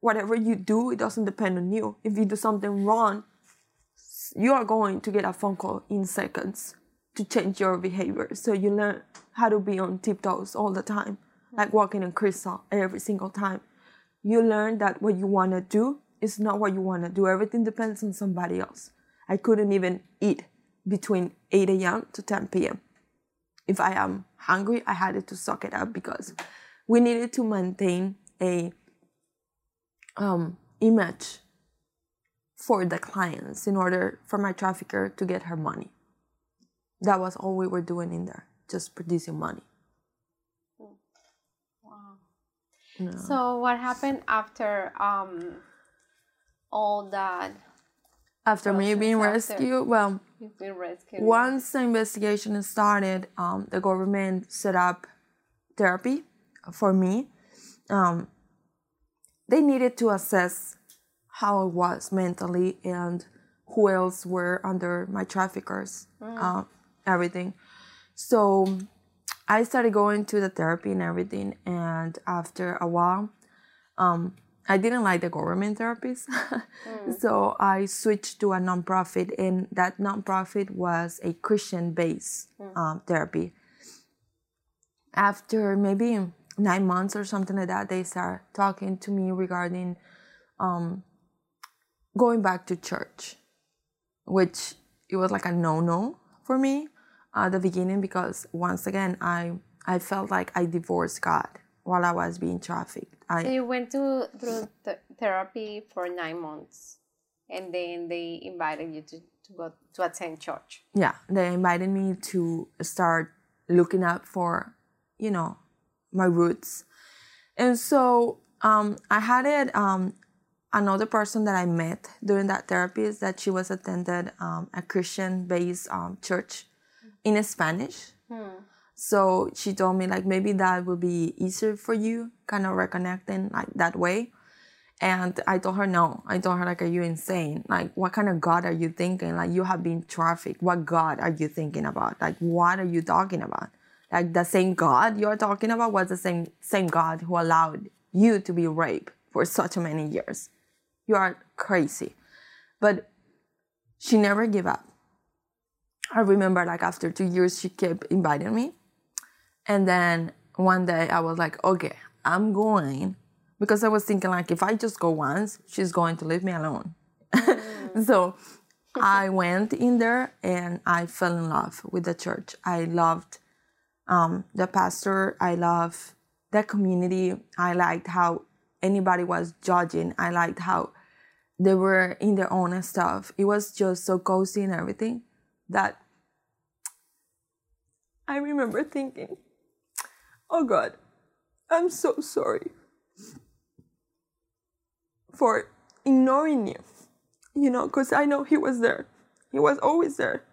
whatever you do, it doesn't depend on you. If you do something wrong, you are going to get a phone call in seconds to change your behavior. So you learn how to be on tiptoes all the time, like walking on crystal every single time. You learn that what you want to do is not what you want to do. Everything depends on somebody else. I couldn't even eat between 8 a.m. to 10 p.m. If I am hungry, I had to suck it up because we needed to maintain a um, image for the clients in order for my trafficker to get her money. That was all we were doing in there, just producing money. Wow. No. So what happened after um, all that? After me being rescued, well, been rescued. once the investigation started, um, the government set up therapy for me. Um, they needed to assess how I was mentally and who else were under my traffickers, mm. uh, everything. So I started going to the therapy and everything, and after a while, um, I didn't like the government therapies, mm. so I switched to a nonprofit, and that nonprofit was a Christian-based mm. um, therapy. After maybe nine months or something like that, they start talking to me regarding um, going back to church, which it was like a no-no for me at the beginning because once again I I felt like I divorced God while I was being trafficked. I, so you went to through th- therapy for nine months, and then they invited you to, to go to attend church. Yeah, they invited me to start looking up for, you know, my roots, and so um, I had it. Um, another person that I met during that therapy is that she was attended um, a Christian-based um, church in Spanish. Hmm. So she told me like maybe that would be easier for you, kind of reconnecting like that way. And I told her no. I told her like, are you insane? Like, what kind of God are you thinking? Like, you have been trafficked. What God are you thinking about? Like, what are you talking about? Like the same God you're talking about was the same same God who allowed you to be raped for such many years. You are crazy. But she never gave up. I remember like after two years, she kept inviting me. And then one day I was like, okay, I'm going because I was thinking like if I just go once, she's going to leave me alone. Mm. so I went in there and I fell in love with the church. I loved um, the pastor. I loved the community. I liked how anybody was judging. I liked how they were in their own stuff. It was just so cozy and everything that I remember thinking, oh God, I'm so sorry for ignoring you, you know, because I know He was there. He was always there.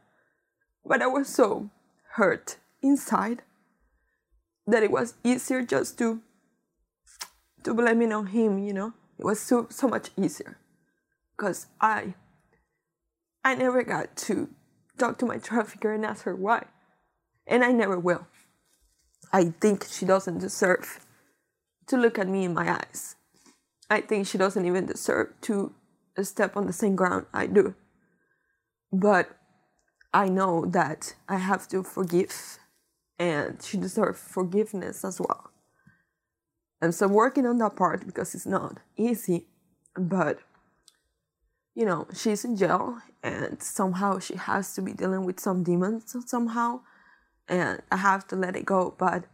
But I was so hurt inside that it was easier just to to blame it on him, you know. It was so so much easier. Because I I never got to talk to my trafficker and ask her why. And I never will. I think she doesn't deserve to look at me in my eyes. I think she doesn't even deserve to step on the same ground I do. But I know that I have to forgive, and she deserves forgiveness as well. And so I'm working on that part because it's not easy, but you know, she's in jail and somehow she has to be dealing with some demons somehow and I have to let it go. But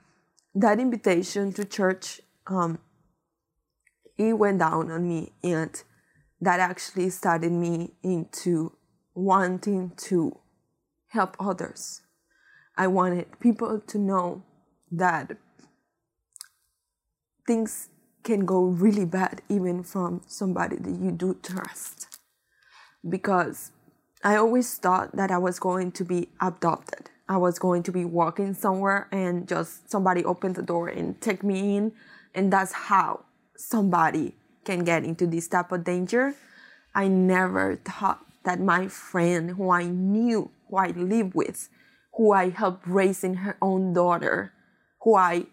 that invitation to church, um, it went down on me, and that actually started me into wanting to help others. I wanted people to know that things can go really bad even from somebody that you do trust. Because I always thought that I was going to be adopted. I was going to be walking somewhere and just somebody opened the door and take me in. And that's how somebody can get into this type of danger. I never thought that my friend who I knew, who I lived with, who I helped raising her own daughter, who I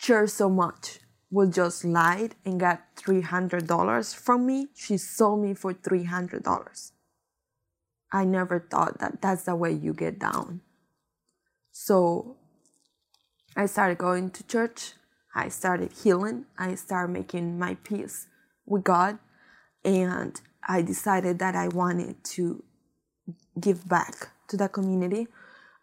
care so much, would just lie and got $300 from me. She sold me for $300. I never thought that that's the way you get down. So I started going to church. I started healing. I started making my peace with God. And I decided that I wanted to give back to the community.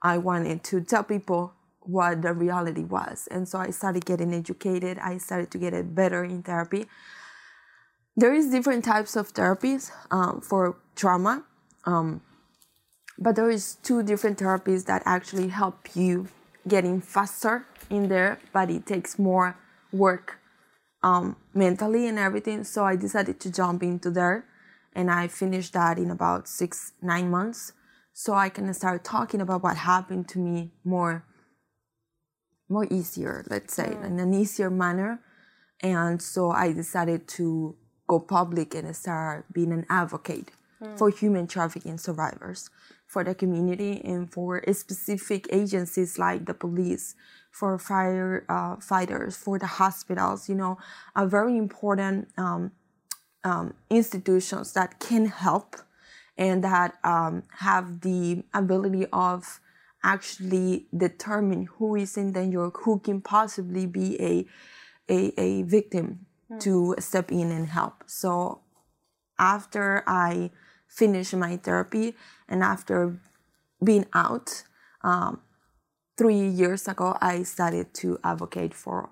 I wanted to tell people what the reality was. And so I started getting educated. I started to get better in therapy. There is different types of therapies um, for trauma. Um, but there is two different therapies that actually help you getting faster in there, but it takes more work um, mentally and everything. So I decided to jump into there, and I finished that in about six nine months. So I can start talking about what happened to me more more easier, let's say, in an easier manner. And so I decided to go public and start being an advocate for human trafficking survivors, for the community, and for specific agencies like the police, for fire uh, fighters, for the hospitals. You know, are very important um, um, institutions that can help and that um, have the ability of actually determine who is in danger, who can possibly be a a, a victim to step in and help. So after I finished my therapy and after being out, um, three years ago, I started to advocate for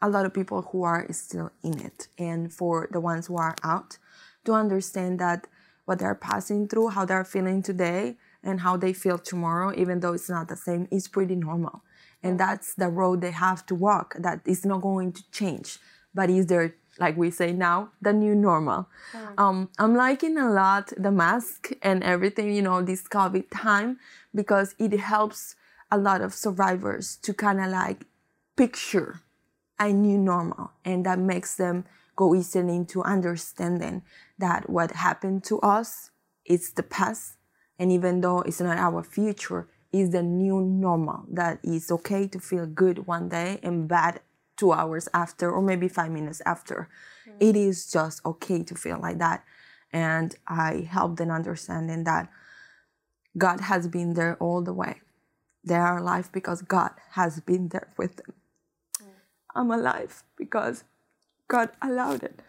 a lot of people who are still in it and for the ones who are out to understand that what they're passing through, how they're feeling today, and how they feel tomorrow, even though it's not the same, is pretty normal. And that's the road they have to walk. That is not going to change, but is there, like we say now, the new normal. Um, I'm liking a lot the mask and everything, you know, this COVID time, because it helps a lot of survivors to kind of like picture a new normal and that makes them go easily into understanding that what happened to us is the past and even though it's not our future is the new normal that is okay to feel good one day and bad two hours after or maybe five minutes after mm-hmm. it is just okay to feel like that and i help them understanding that god has been there all the way they are alive because god has been there with them mm. I'm alive because God allowed it.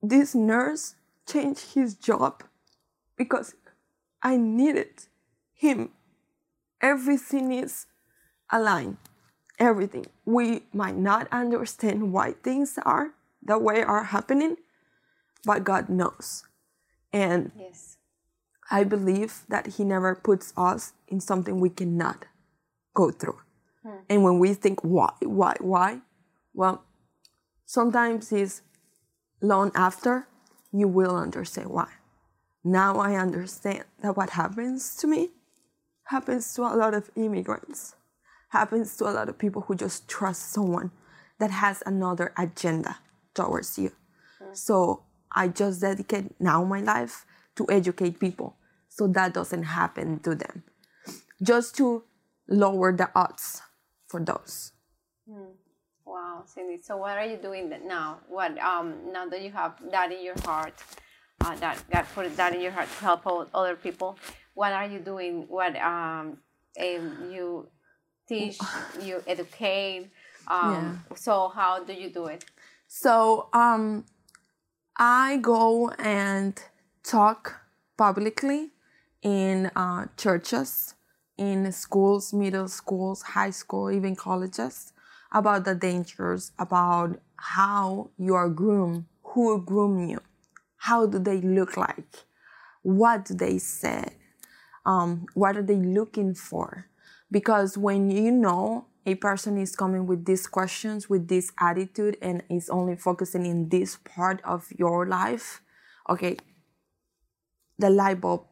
This nurse changed his job because I needed him. Everything is aligned. Everything. We might not understand why things are the way are happening, but God knows. And Yes. I believe that He never puts us in something we cannot go through. Hmm. And when we think, why, why, why? Well, sometimes it's long after you will understand why. Now I understand that what happens to me happens to a lot of immigrants, happens to a lot of people who just trust someone that has another agenda towards you. So I just dedicate now my life to educate people so that doesn't happen to them. Just to lower the odds for those. Wow, Cindy. So what are you doing that now? What um now that you have that in your heart, uh, that God put that in your heart to help other people? What are you doing? What um, um you teach, you educate. Um, So how do you do it? So um, I go and talk publicly in uh, churches, in schools, middle schools, high school, even colleges about the dangers, about how you are groomed, who groom you, how do they look like, what do they say, um, what are they looking for? Because when you know a person is coming with these questions, with this attitude, and is only focusing in this part of your life, okay, the light bulb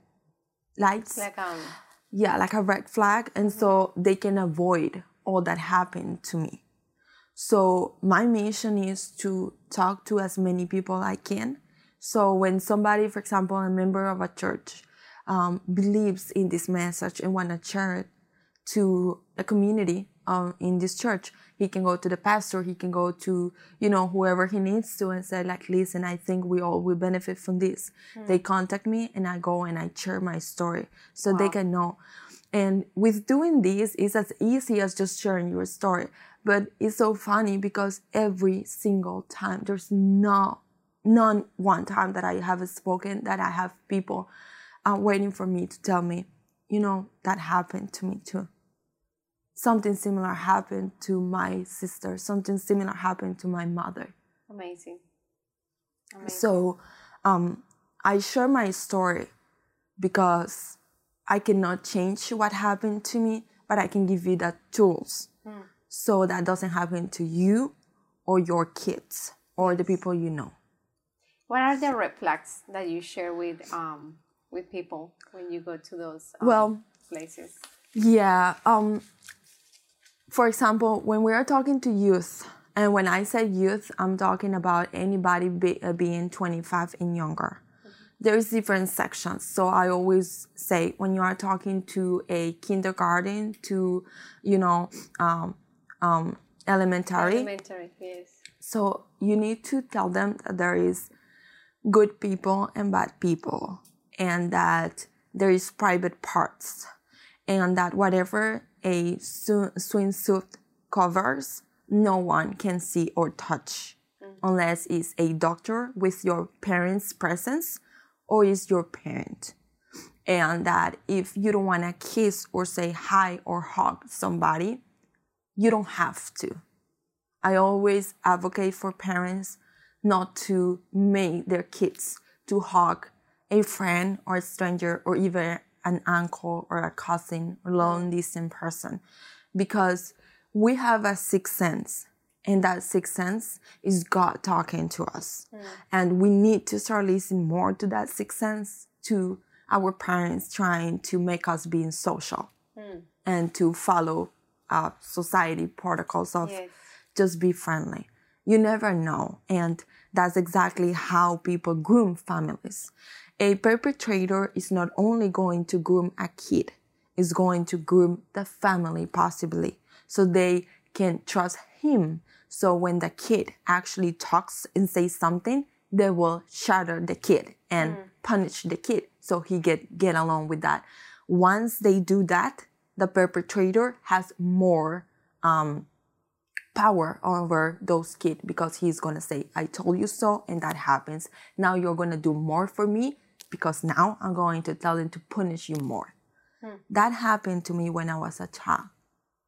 lights, Like um, yeah, like a red flag, and so they can avoid all that happened to me. So my mission is to talk to as many people I can. So when somebody, for example, a member of a church, um, believes in this message and want to share it to the community um, in this church, he can go to the pastor, he can go to you know whoever he needs to and say like, listen, I think we all will benefit from this. They contact me and I go and I share my story so they can know. And with doing this, it's as easy as just sharing your story. But it's so funny because every single time, there's no, none one time that I have spoken that I have people uh, waiting for me to tell me, you know, that happened to me too. Something similar happened to my sister. Something similar happened to my mother. amazing. Amazing. So um, I share my story because I cannot change what happened to me, but I can give you the tools so that doesn't happen to you or your kids or the people you know. What are the red flags that you share with um, with people when you go to those um, Well, places? Yeah. Um, for example, when we are talking to youth, and when I say youth, I'm talking about anybody be, uh, being 25 and younger. There's different sections. So I always say when you are talking to a kindergarten to, you know, um, um, elementary, Elementary, yes. so you need to tell them that there is good people and bad people, and that there is private parts, and that whatever a sw- swimsuit covers, no one can see or touch mm-hmm. unless it's a doctor with your parents' presence or is your parent. And that if you don't want to kiss or say hi or hug somebody, you don't have to. I always advocate for parents not to make their kids to hug a friend or a stranger or even an uncle or a cousin or long distant person because we have a sixth sense and that sixth sense is God talking to us. And we need to start listening more to that sixth sense, to our parents trying to make us being social and to follow uh, society protocols of Yes. just be friendly. You never know. And that's exactly how people groom families. A perpetrator is not only going to groom a kid, is going to groom the family possibly. So they can trust him. So when the kid actually talks and says something, they will shatter the kid and punish the kid so he get get along with that. Once they do that, the perpetrator has more um, power over those kids because he's gonna say, I told you so, and that happens. Now you're gonna do more for me because now I'm going to tell them to punish you more. That happened to me when I was a child.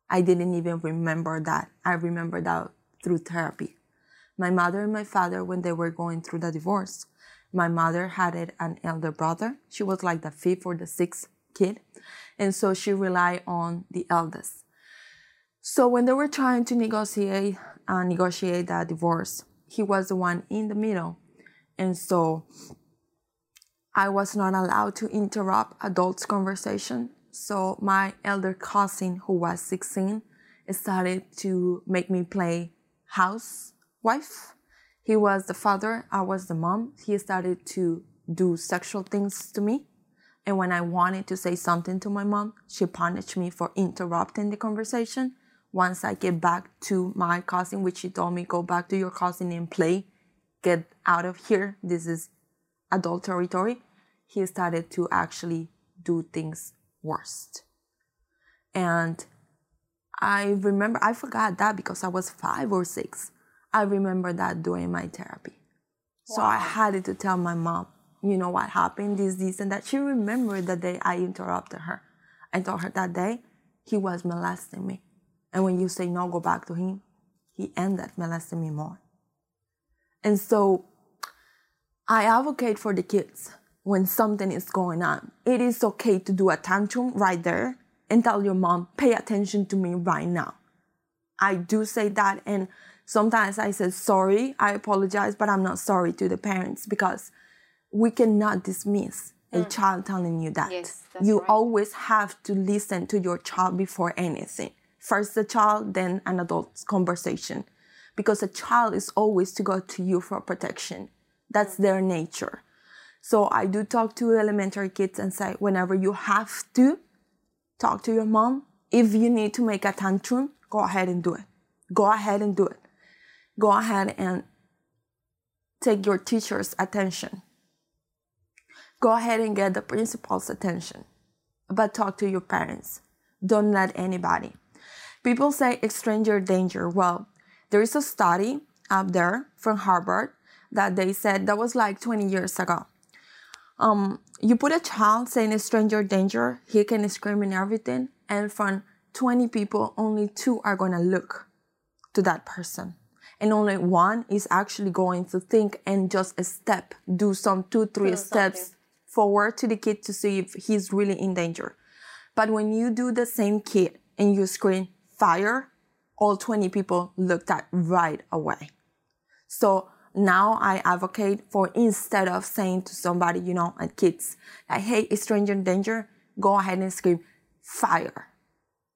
I didn't even remember that. I remember that through therapy. My mother and my father, when they were going through the divorce, my mother had an elder brother. She was like the fifth or the sixth kid. And so she relied on the eldest. So when they were trying to negotiate uh, negotiate that divorce, he was the one in the middle, and so I was not allowed to interrupt adults' conversation. So my elder cousin, who was 16, started to make me play housewife. He was the father, I was the mom. He started to do sexual things to me. And when I wanted to say something to my mom, she punished me for interrupting the conversation. Once I get back to my cousin, which she told me, go back to your cousin and play, get out of here. This is adult territory. He started to actually do things worst. And I remember, I forgot that because I was five or six. I remember that during my therapy. So I had to tell my mom, you know what happened, this, this, and that. She remembered the day I interrupted her. I told her that day he was molesting me. And when you say no, go back to him, he ended molesting me more. And so I advocate for the kids when something is going on. It is okay to do a tantrum right there and tell your mom, pay attention to me right now. I do say that, and sometimes I say sorry, I apologize, but I'm not sorry to the parents because we cannot dismiss a mm. child telling you that. Yes, you right. always have to listen to your child before anything. First the child, then an adult's conversation. Because a child is always to go to you for protection. That's mm. their nature. So I do talk to elementary kids and say, whenever you have to talk to your mom, if you need to make a tantrum, go ahead and do it. Go ahead and do it. Go ahead and take your teacher's attention. Go ahead and get the principal's attention. But talk to your parents. Don't let anybody. People say stranger danger. Well, there is a study up there from Harvard that they said that was like 20 years ago. Um, you put a child saying a stranger danger, he can scream and everything, and from 20 people, only two are gonna look to that person. And only one is actually going to think and just a step, do some two, three steps something. forward to the kid to see if he's really in danger. But when you do the same kid and you scream fire all 20 people looked at right away. So now I advocate for instead of saying to somebody, you know, and kids, like, hey, it's stranger danger, go ahead and scream fire.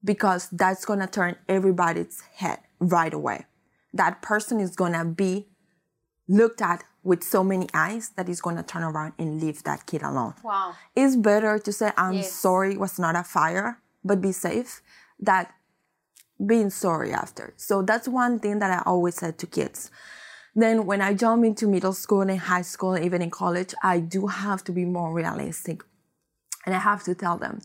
Because that's gonna turn everybody's head right away. That person is gonna be looked at with so many eyes that he's gonna turn around and leave that kid alone. Wow. It's better to say, I'm Yes. sorry, it was not a fire, but be safe, that being sorry after. So that's one thing that I always said to kids. Then when I jump into middle school and high school, even in college, I do have to be more realistic. And I have to tell them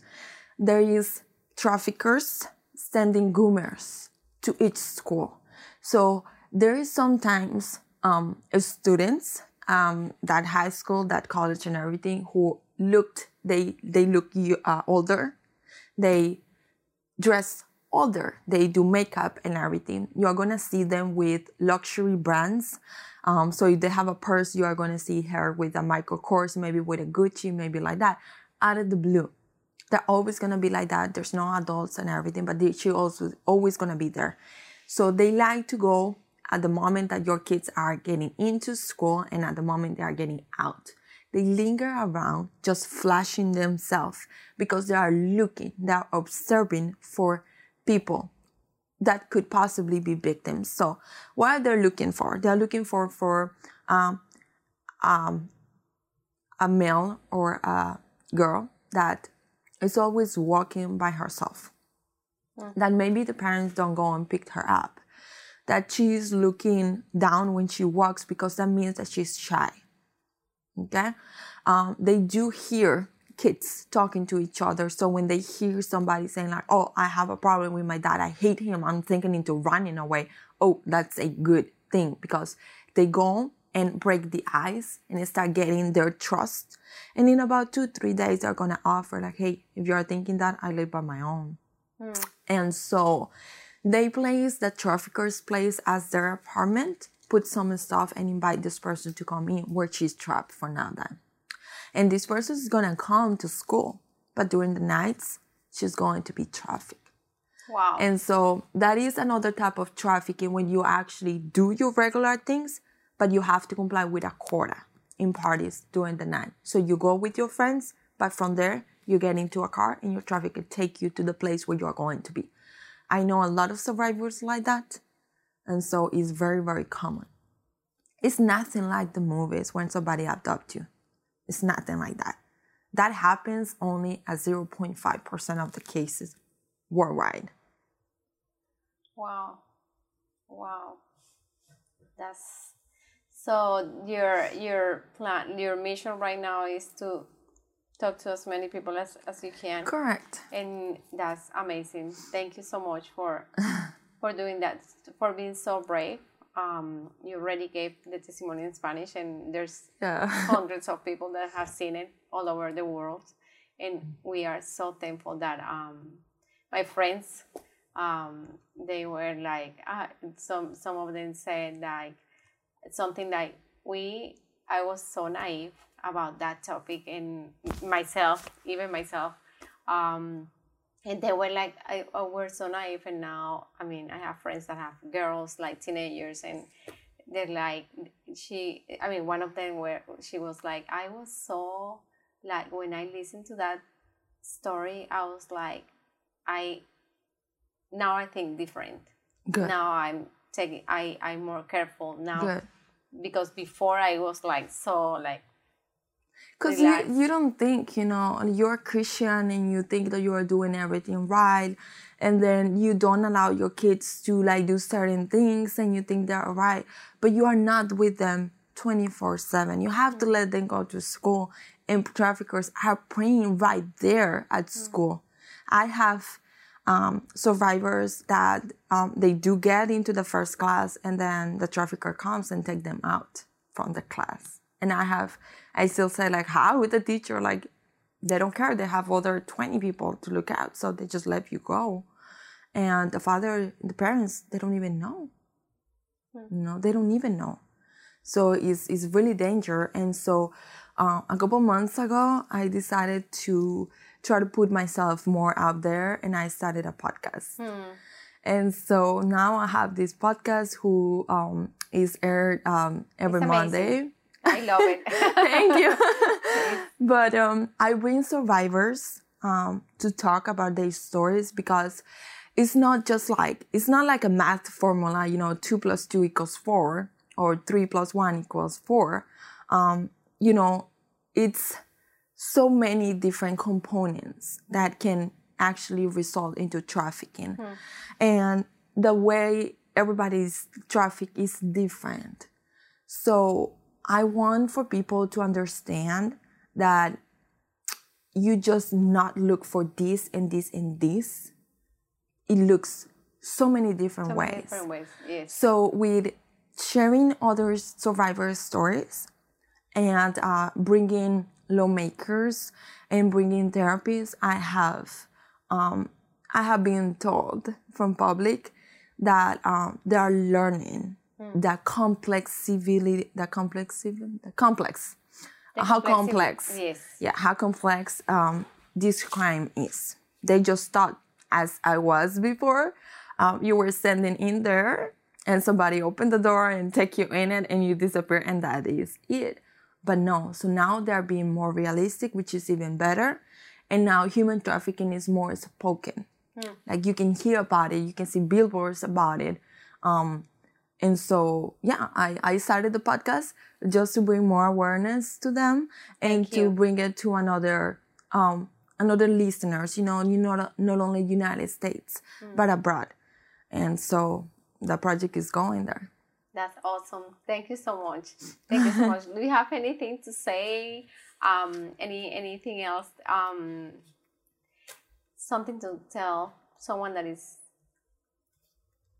there is traffickers sending groomers to each school. So there is sometimes um, students um, that high school, that college, and everything who looked they they look uh, older, they dress older, they do makeup and everything. You are gonna see them with luxury brands. Um, so if they have a purse, you are gonna see her with a Michael Kors, maybe with a Gucci, maybe like that, out of the blue. They're always gonna be like that. There's no adults and everything, but they, she also always gonna be there. So they like to go at the moment that your kids are getting into school and at the moment they are getting out. They linger around just flashing themselves because they are looking, they are observing for people that could possibly be victims. So what are they looking for? They're looking for for um, um, a male or a girl that is always walking by herself. That maybe the parents don't go and pick her up. That she's looking down when she walks because that means that she's shy. Okay? Um, they do hear kids talking to each other. So when they hear somebody saying like, "Oh, I have a problem with my dad. I hate him. I'm thinking into running away." Oh, that's a good thing because they go and break the ice and start getting their trust. And in about two, three days, they're gonna offer like, "Hey, if you're thinking that, I live by my own." Hmm. And so they place the trafficker's place as their apartment, put some stuff, and invite this person to come in where she's trapped for now. Then. And this person is gonna come to school, but during the nights, she's going to be trafficked. Wow. And so that is another type of trafficking when you actually do your regular things, but you have to comply with a quota in parties during the night. So you go with your friends, but from there, you get into a car and your trafficker take you to the place where you are going to be. I know a lot of survivors like that. And so it's very, very common. It's nothing like the movies when somebody adopt you. It's nothing like that. That happens only at 0.5% of the cases worldwide. Wow. Wow. That's so your your plan your mission right now is to talk to as many people as, as you can. Correct. And that's amazing. Thank you so much for for doing that, for being so brave. Um, you already gave the testimony in Spanish, and there's Yeah. hundreds of people that have seen it all over the world, and we are so thankful that um, my friends, um, they were like, ah, some some of them said like something like we. I was so naive about that topic, and myself, even myself. Um, and they were like, I, oh, we're so naive. And now, I mean, I have friends that have girls, like teenagers, and they're like, she, I mean, one of them where she was like, I was so, like, when I listened to that story, I was like, I, now I think different. Good. Now I'm taking, I, I'm more careful now Good. because before I was like, so, like, Because you, you don't think, you know, you're a Christian and you think that you are doing everything right. And then you don't allow your kids to like do certain things and you think they're all right. But you are not with them 24 7. You have to let them go to school. And traffickers are preying right there at school. I have um, survivors that um, they do get into the first class and then the trafficker comes and take them out from the class. And I have, I still say like, how with the teacher? Like, they don't care. They have other 20 people to look out. So they just let you go. And the father, the parents, they don't even know. You know, they don't even know. So it's, it's really danger. And so uh, a couple months ago, I decided to try to put myself more out there and I started a podcast. And so now I have this podcast who um, is aired um, every. Monday. I love it. Thank you. but um, I bring survivors um, to talk about their stories because it's not just like it's not like a math formula. You know, two plus two equals four or three plus one equals four. Um, you know, it's so many different components that can actually result into trafficking, and the way everybody's traffic is different. So I want for people to understand that you just not look for this and this and this. It looks so many different So ways. many different ways. Yes. So with sharing other survivors' stories and uh, bringing lawmakers and bringing therapists, I have um, I have been told from public that um, they are learning the complex civility, that complex civil, the complex, how complexity- complex, yes. yeah, how complex um, this crime is. They just thought, as I was before, um, you were standing in there and somebody opened the door and take you in it and you disappear and that is it. But no, so now they're being more realistic, which is even better. And now human trafficking is more spoken. Like you can hear about it, you can see billboards about it. Um, and so, yeah, I, I started the podcast just to bring more awareness to them and to bring it to another um, another listeners, you know, you not not only United States Mm. but abroad. And so the project is going there. That's awesome. Thank you so much. Thank you so much. Do you have anything to say? Um, any anything else? Um, something to tell someone that is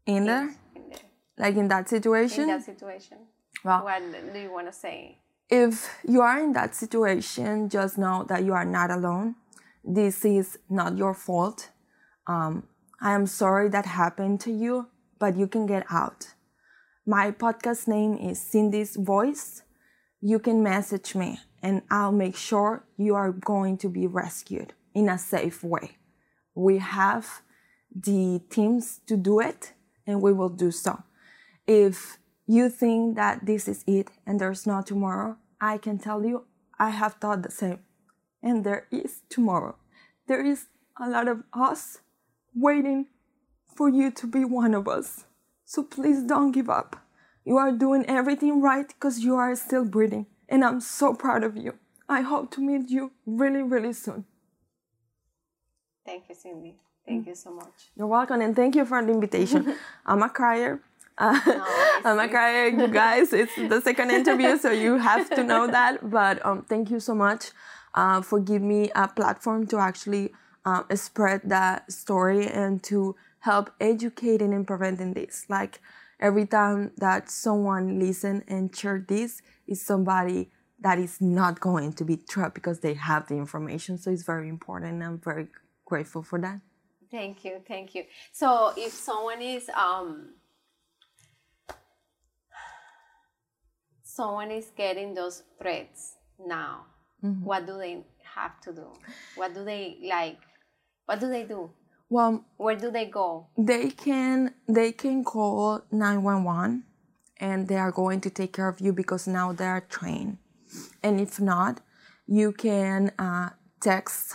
In there, in, there, like in that situation, in that situation. well, What do you want to say? if you are in that situation, just know that you are not alone. This is not your fault. Um, I am sorry that happened to you, but you can get out. My podcast name is Cindy's Voice. You can message me and I'll make sure you are going to be rescued in a safe way. We have the teams to do it and we will do so. If you think that this is it and there's no tomorrow, I can tell you I have thought the same. And there is tomorrow. There is a lot of us waiting for you to be one of us. So please don't give up. You are doing everything right because you are still breathing. And I'm so proud of you. I hope to meet you really, really soon. Thank you, Cindy. Thank you so much. You're welcome and thank you for the invitation. I'm a crier. Uh, I'm a crier, you guys. It's the second interview, so you have to know that. But um, thank you so much uh, for giving me a platform to actually uh, spread that story and to help educating and preventing this. Like every time that someone listen and share this is somebody that is not going to be trapped because they have the information. So it's very important. And I'm very grateful for that. Thank you, thank you. So if someone is um someone is getting those threats now, what do they have to do? What do they like? What do they do? Well, Where do they go? they can they can call 911 and they are going to take care of you because now they are trained and if not you can uh, text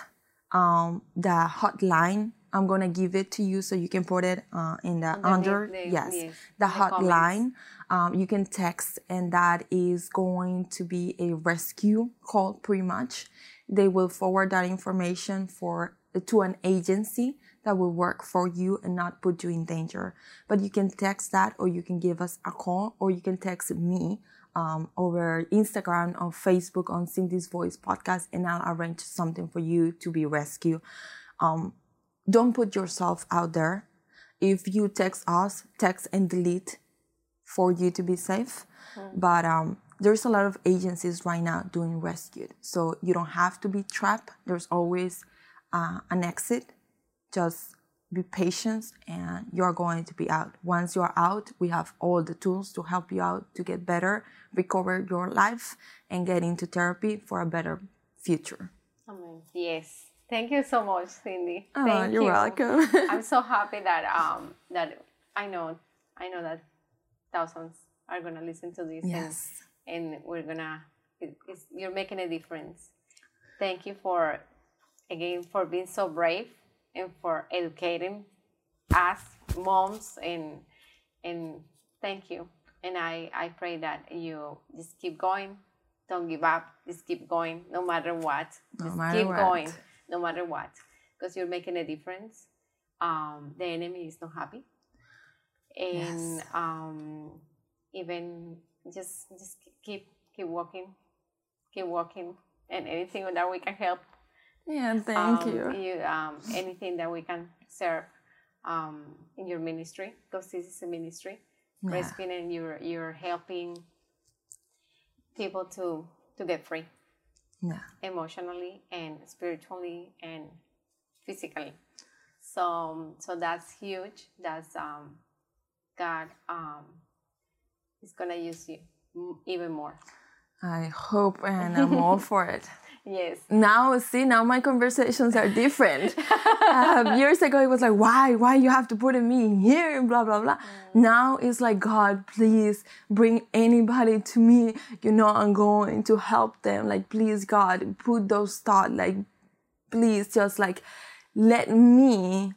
um, the hotline i'm going to give it to you so you can put it uh, in the under yes, yes, the the hotline um, you can text and that is going to be a rescue call pretty much they will forward that information for to an agency that will work for you and not put you in danger. But you can text that, or you can give us a call, or you can text me um, over Instagram or Facebook on Cindy's Voice podcast, and I'll arrange something for you to be rescued. Um, don't put yourself out there. If you text us, text and delete for you to be safe. But um, there's a lot of agencies right now doing rescue. so you don't have to be trapped. There's always uh, an exit. Just be patient, and you're going to be out. Once you're out, we have all the tools to help you out to get better, recover your life, and get into therapy for a better future. Amen. Yes. Thank you so much, Cindy. Oh, Thank you're you. welcome. I'm so happy that um that I know I know that thousands are gonna listen to this yes. and, and we're gonna it, it's, you're making a difference. Thank you for again for being so brave and for educating us moms and and thank you. And I I pray that you just keep going. Don't give up. Just keep going no matter what. No Just matter keep what. going no matter what because you're making a difference. Um, the enemy is not happy, and Yes. um, even just just keep keep walking, keep walking, and anything that we can help. Yeah, thank um, you. um, anything that we can serve um, in your ministry because this is a ministry. Yeah. and you're you're helping people to to get free Yeah. emotionally and spiritually and physically. So so that's huge. That's um God um is gonna use you even more. I hope and I'm all for it. Yes. Now, see, now my conversations are different. um, years ago, it was like, why, why you have to put me in here, and blah blah blah. Now it's like, God, please bring anybody to me. You know, I'm going to help them. Like, please, God, put those thoughts. Like, please, just like, let me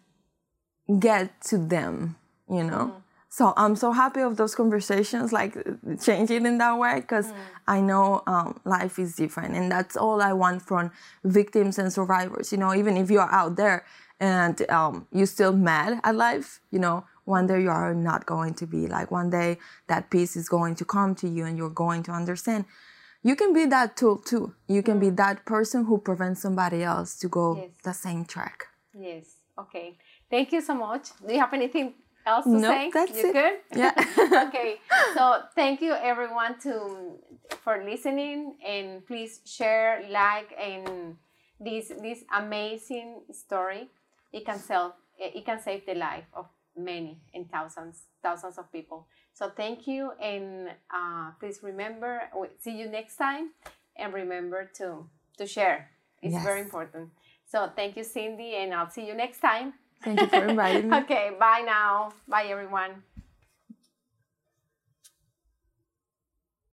get to them. You know. So I'm so happy of those conversations, like changing in that way, because I know um, life is different, and that's all I want from victims and survivors. You know, even if you are out there and um, you're still mad at life, you know, one day you are not going to be like. One day that peace is going to come to you, and you're going to understand. You can be that tool too. You can be that person who prevents somebody else to go Yes. the same track. Yes. Okay. Thank you so much. Do you have anything else to Nope, say? that's you it. good? Yeah. okay. So thank you everyone to for listening and please share, like and this this amazing story. It can sell it can save the life of many and thousands thousands of people. So thank you and uh, please remember we see you next time and remember to to share. It's very important. So thank you, Cindy, and I'll see you next time. Thank you for inviting me. Okay, bye now. Bye, everyone.